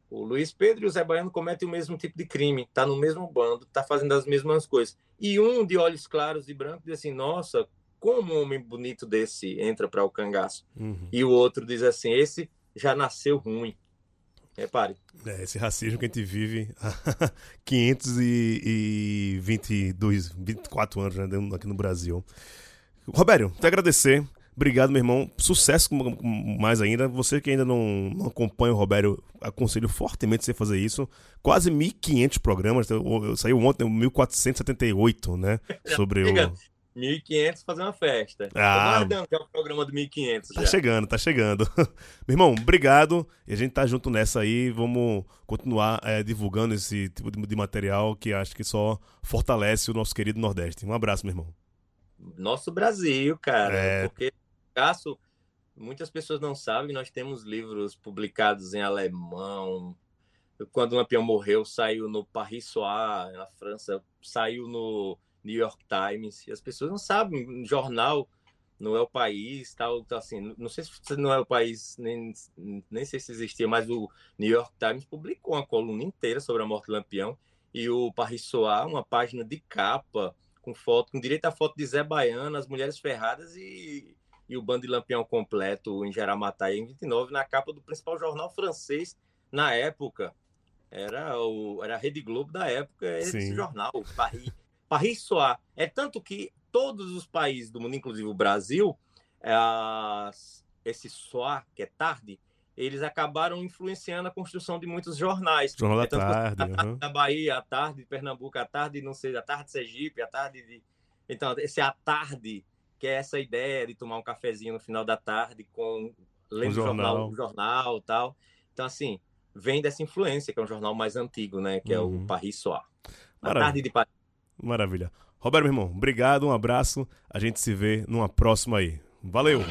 o Luiz Pedro e o Zé Baiano cometem o mesmo tipo de crime, tá no mesmo bando, tá fazendo as mesmas coisas. E um de olhos claros e brancos diz assim: nossa, como um homem bonito desse entra para o cangaço? Uhum. E o outro diz assim: esse já nasceu ruim. Repare. É, esse racismo que a gente vive há 522, 24 anos né, aqui no Brasil. Robério, te agradecer. Obrigado, meu irmão. Sucesso mais ainda. Você que ainda não, não acompanha o Robério, aconselho fortemente você fazer isso. Quase 1.500 programas. Saiu ontem, 1.478, né? Sobre o. 1.500 fazer uma festa. Ah, aguardando que é o programa do 1.500. Tá já. chegando, tá chegando. Meu irmão, obrigado. E a gente tá junto nessa aí. Vamos continuar é, divulgando esse tipo de, material que acho que só fortalece o nosso querido Nordeste. Um abraço, meu irmão. Nosso Brasil, cara. É... Porque, caso muitas pessoas não sabem, nós temos livros publicados em alemão. Quando o Lampião morreu, saiu no Paris Soir, na França, saiu no New York Times, e as pessoas não sabem, jornal não é o país, tal, tal assim, não sei se não é o país, nem, nem sei se existia, mas o New York Times publicou uma coluna inteira sobre a morte do Lampião, e o Paris Soir, uma página de capa, com foto, com direito à foto de Zé Baiano, as mulheres ferradas e, e o bando de Lampião completo em Jaramataí, em 29, na capa do principal jornal francês na época. Era, o, era a Rede Globo da época, esse Sim. jornal, Paris Paris Soir. É tanto que todos os países do mundo, inclusive o Brasil, é, esse soir, que é tarde, eles acabaram influenciando a construção de muitos jornais. Jornal da É tanto que tarde. a tarde aham. da Bahia, a tarde de Pernambuco, a tarde, não sei, a tarde de Sergipe, a tarde de. Então, esse à tarde, que é essa ideia de tomar um cafezinho no final da tarde com lendo Um o jornal, jornal. um jornal tal. Então, assim, vem dessa influência, que é um jornal mais antigo, né? Que é Uhum. o Paris Soir. A tarde de Paris. Maravilha. Roberto, meu irmão, obrigado, um abraço. A gente se vê numa próxima aí. Valeu!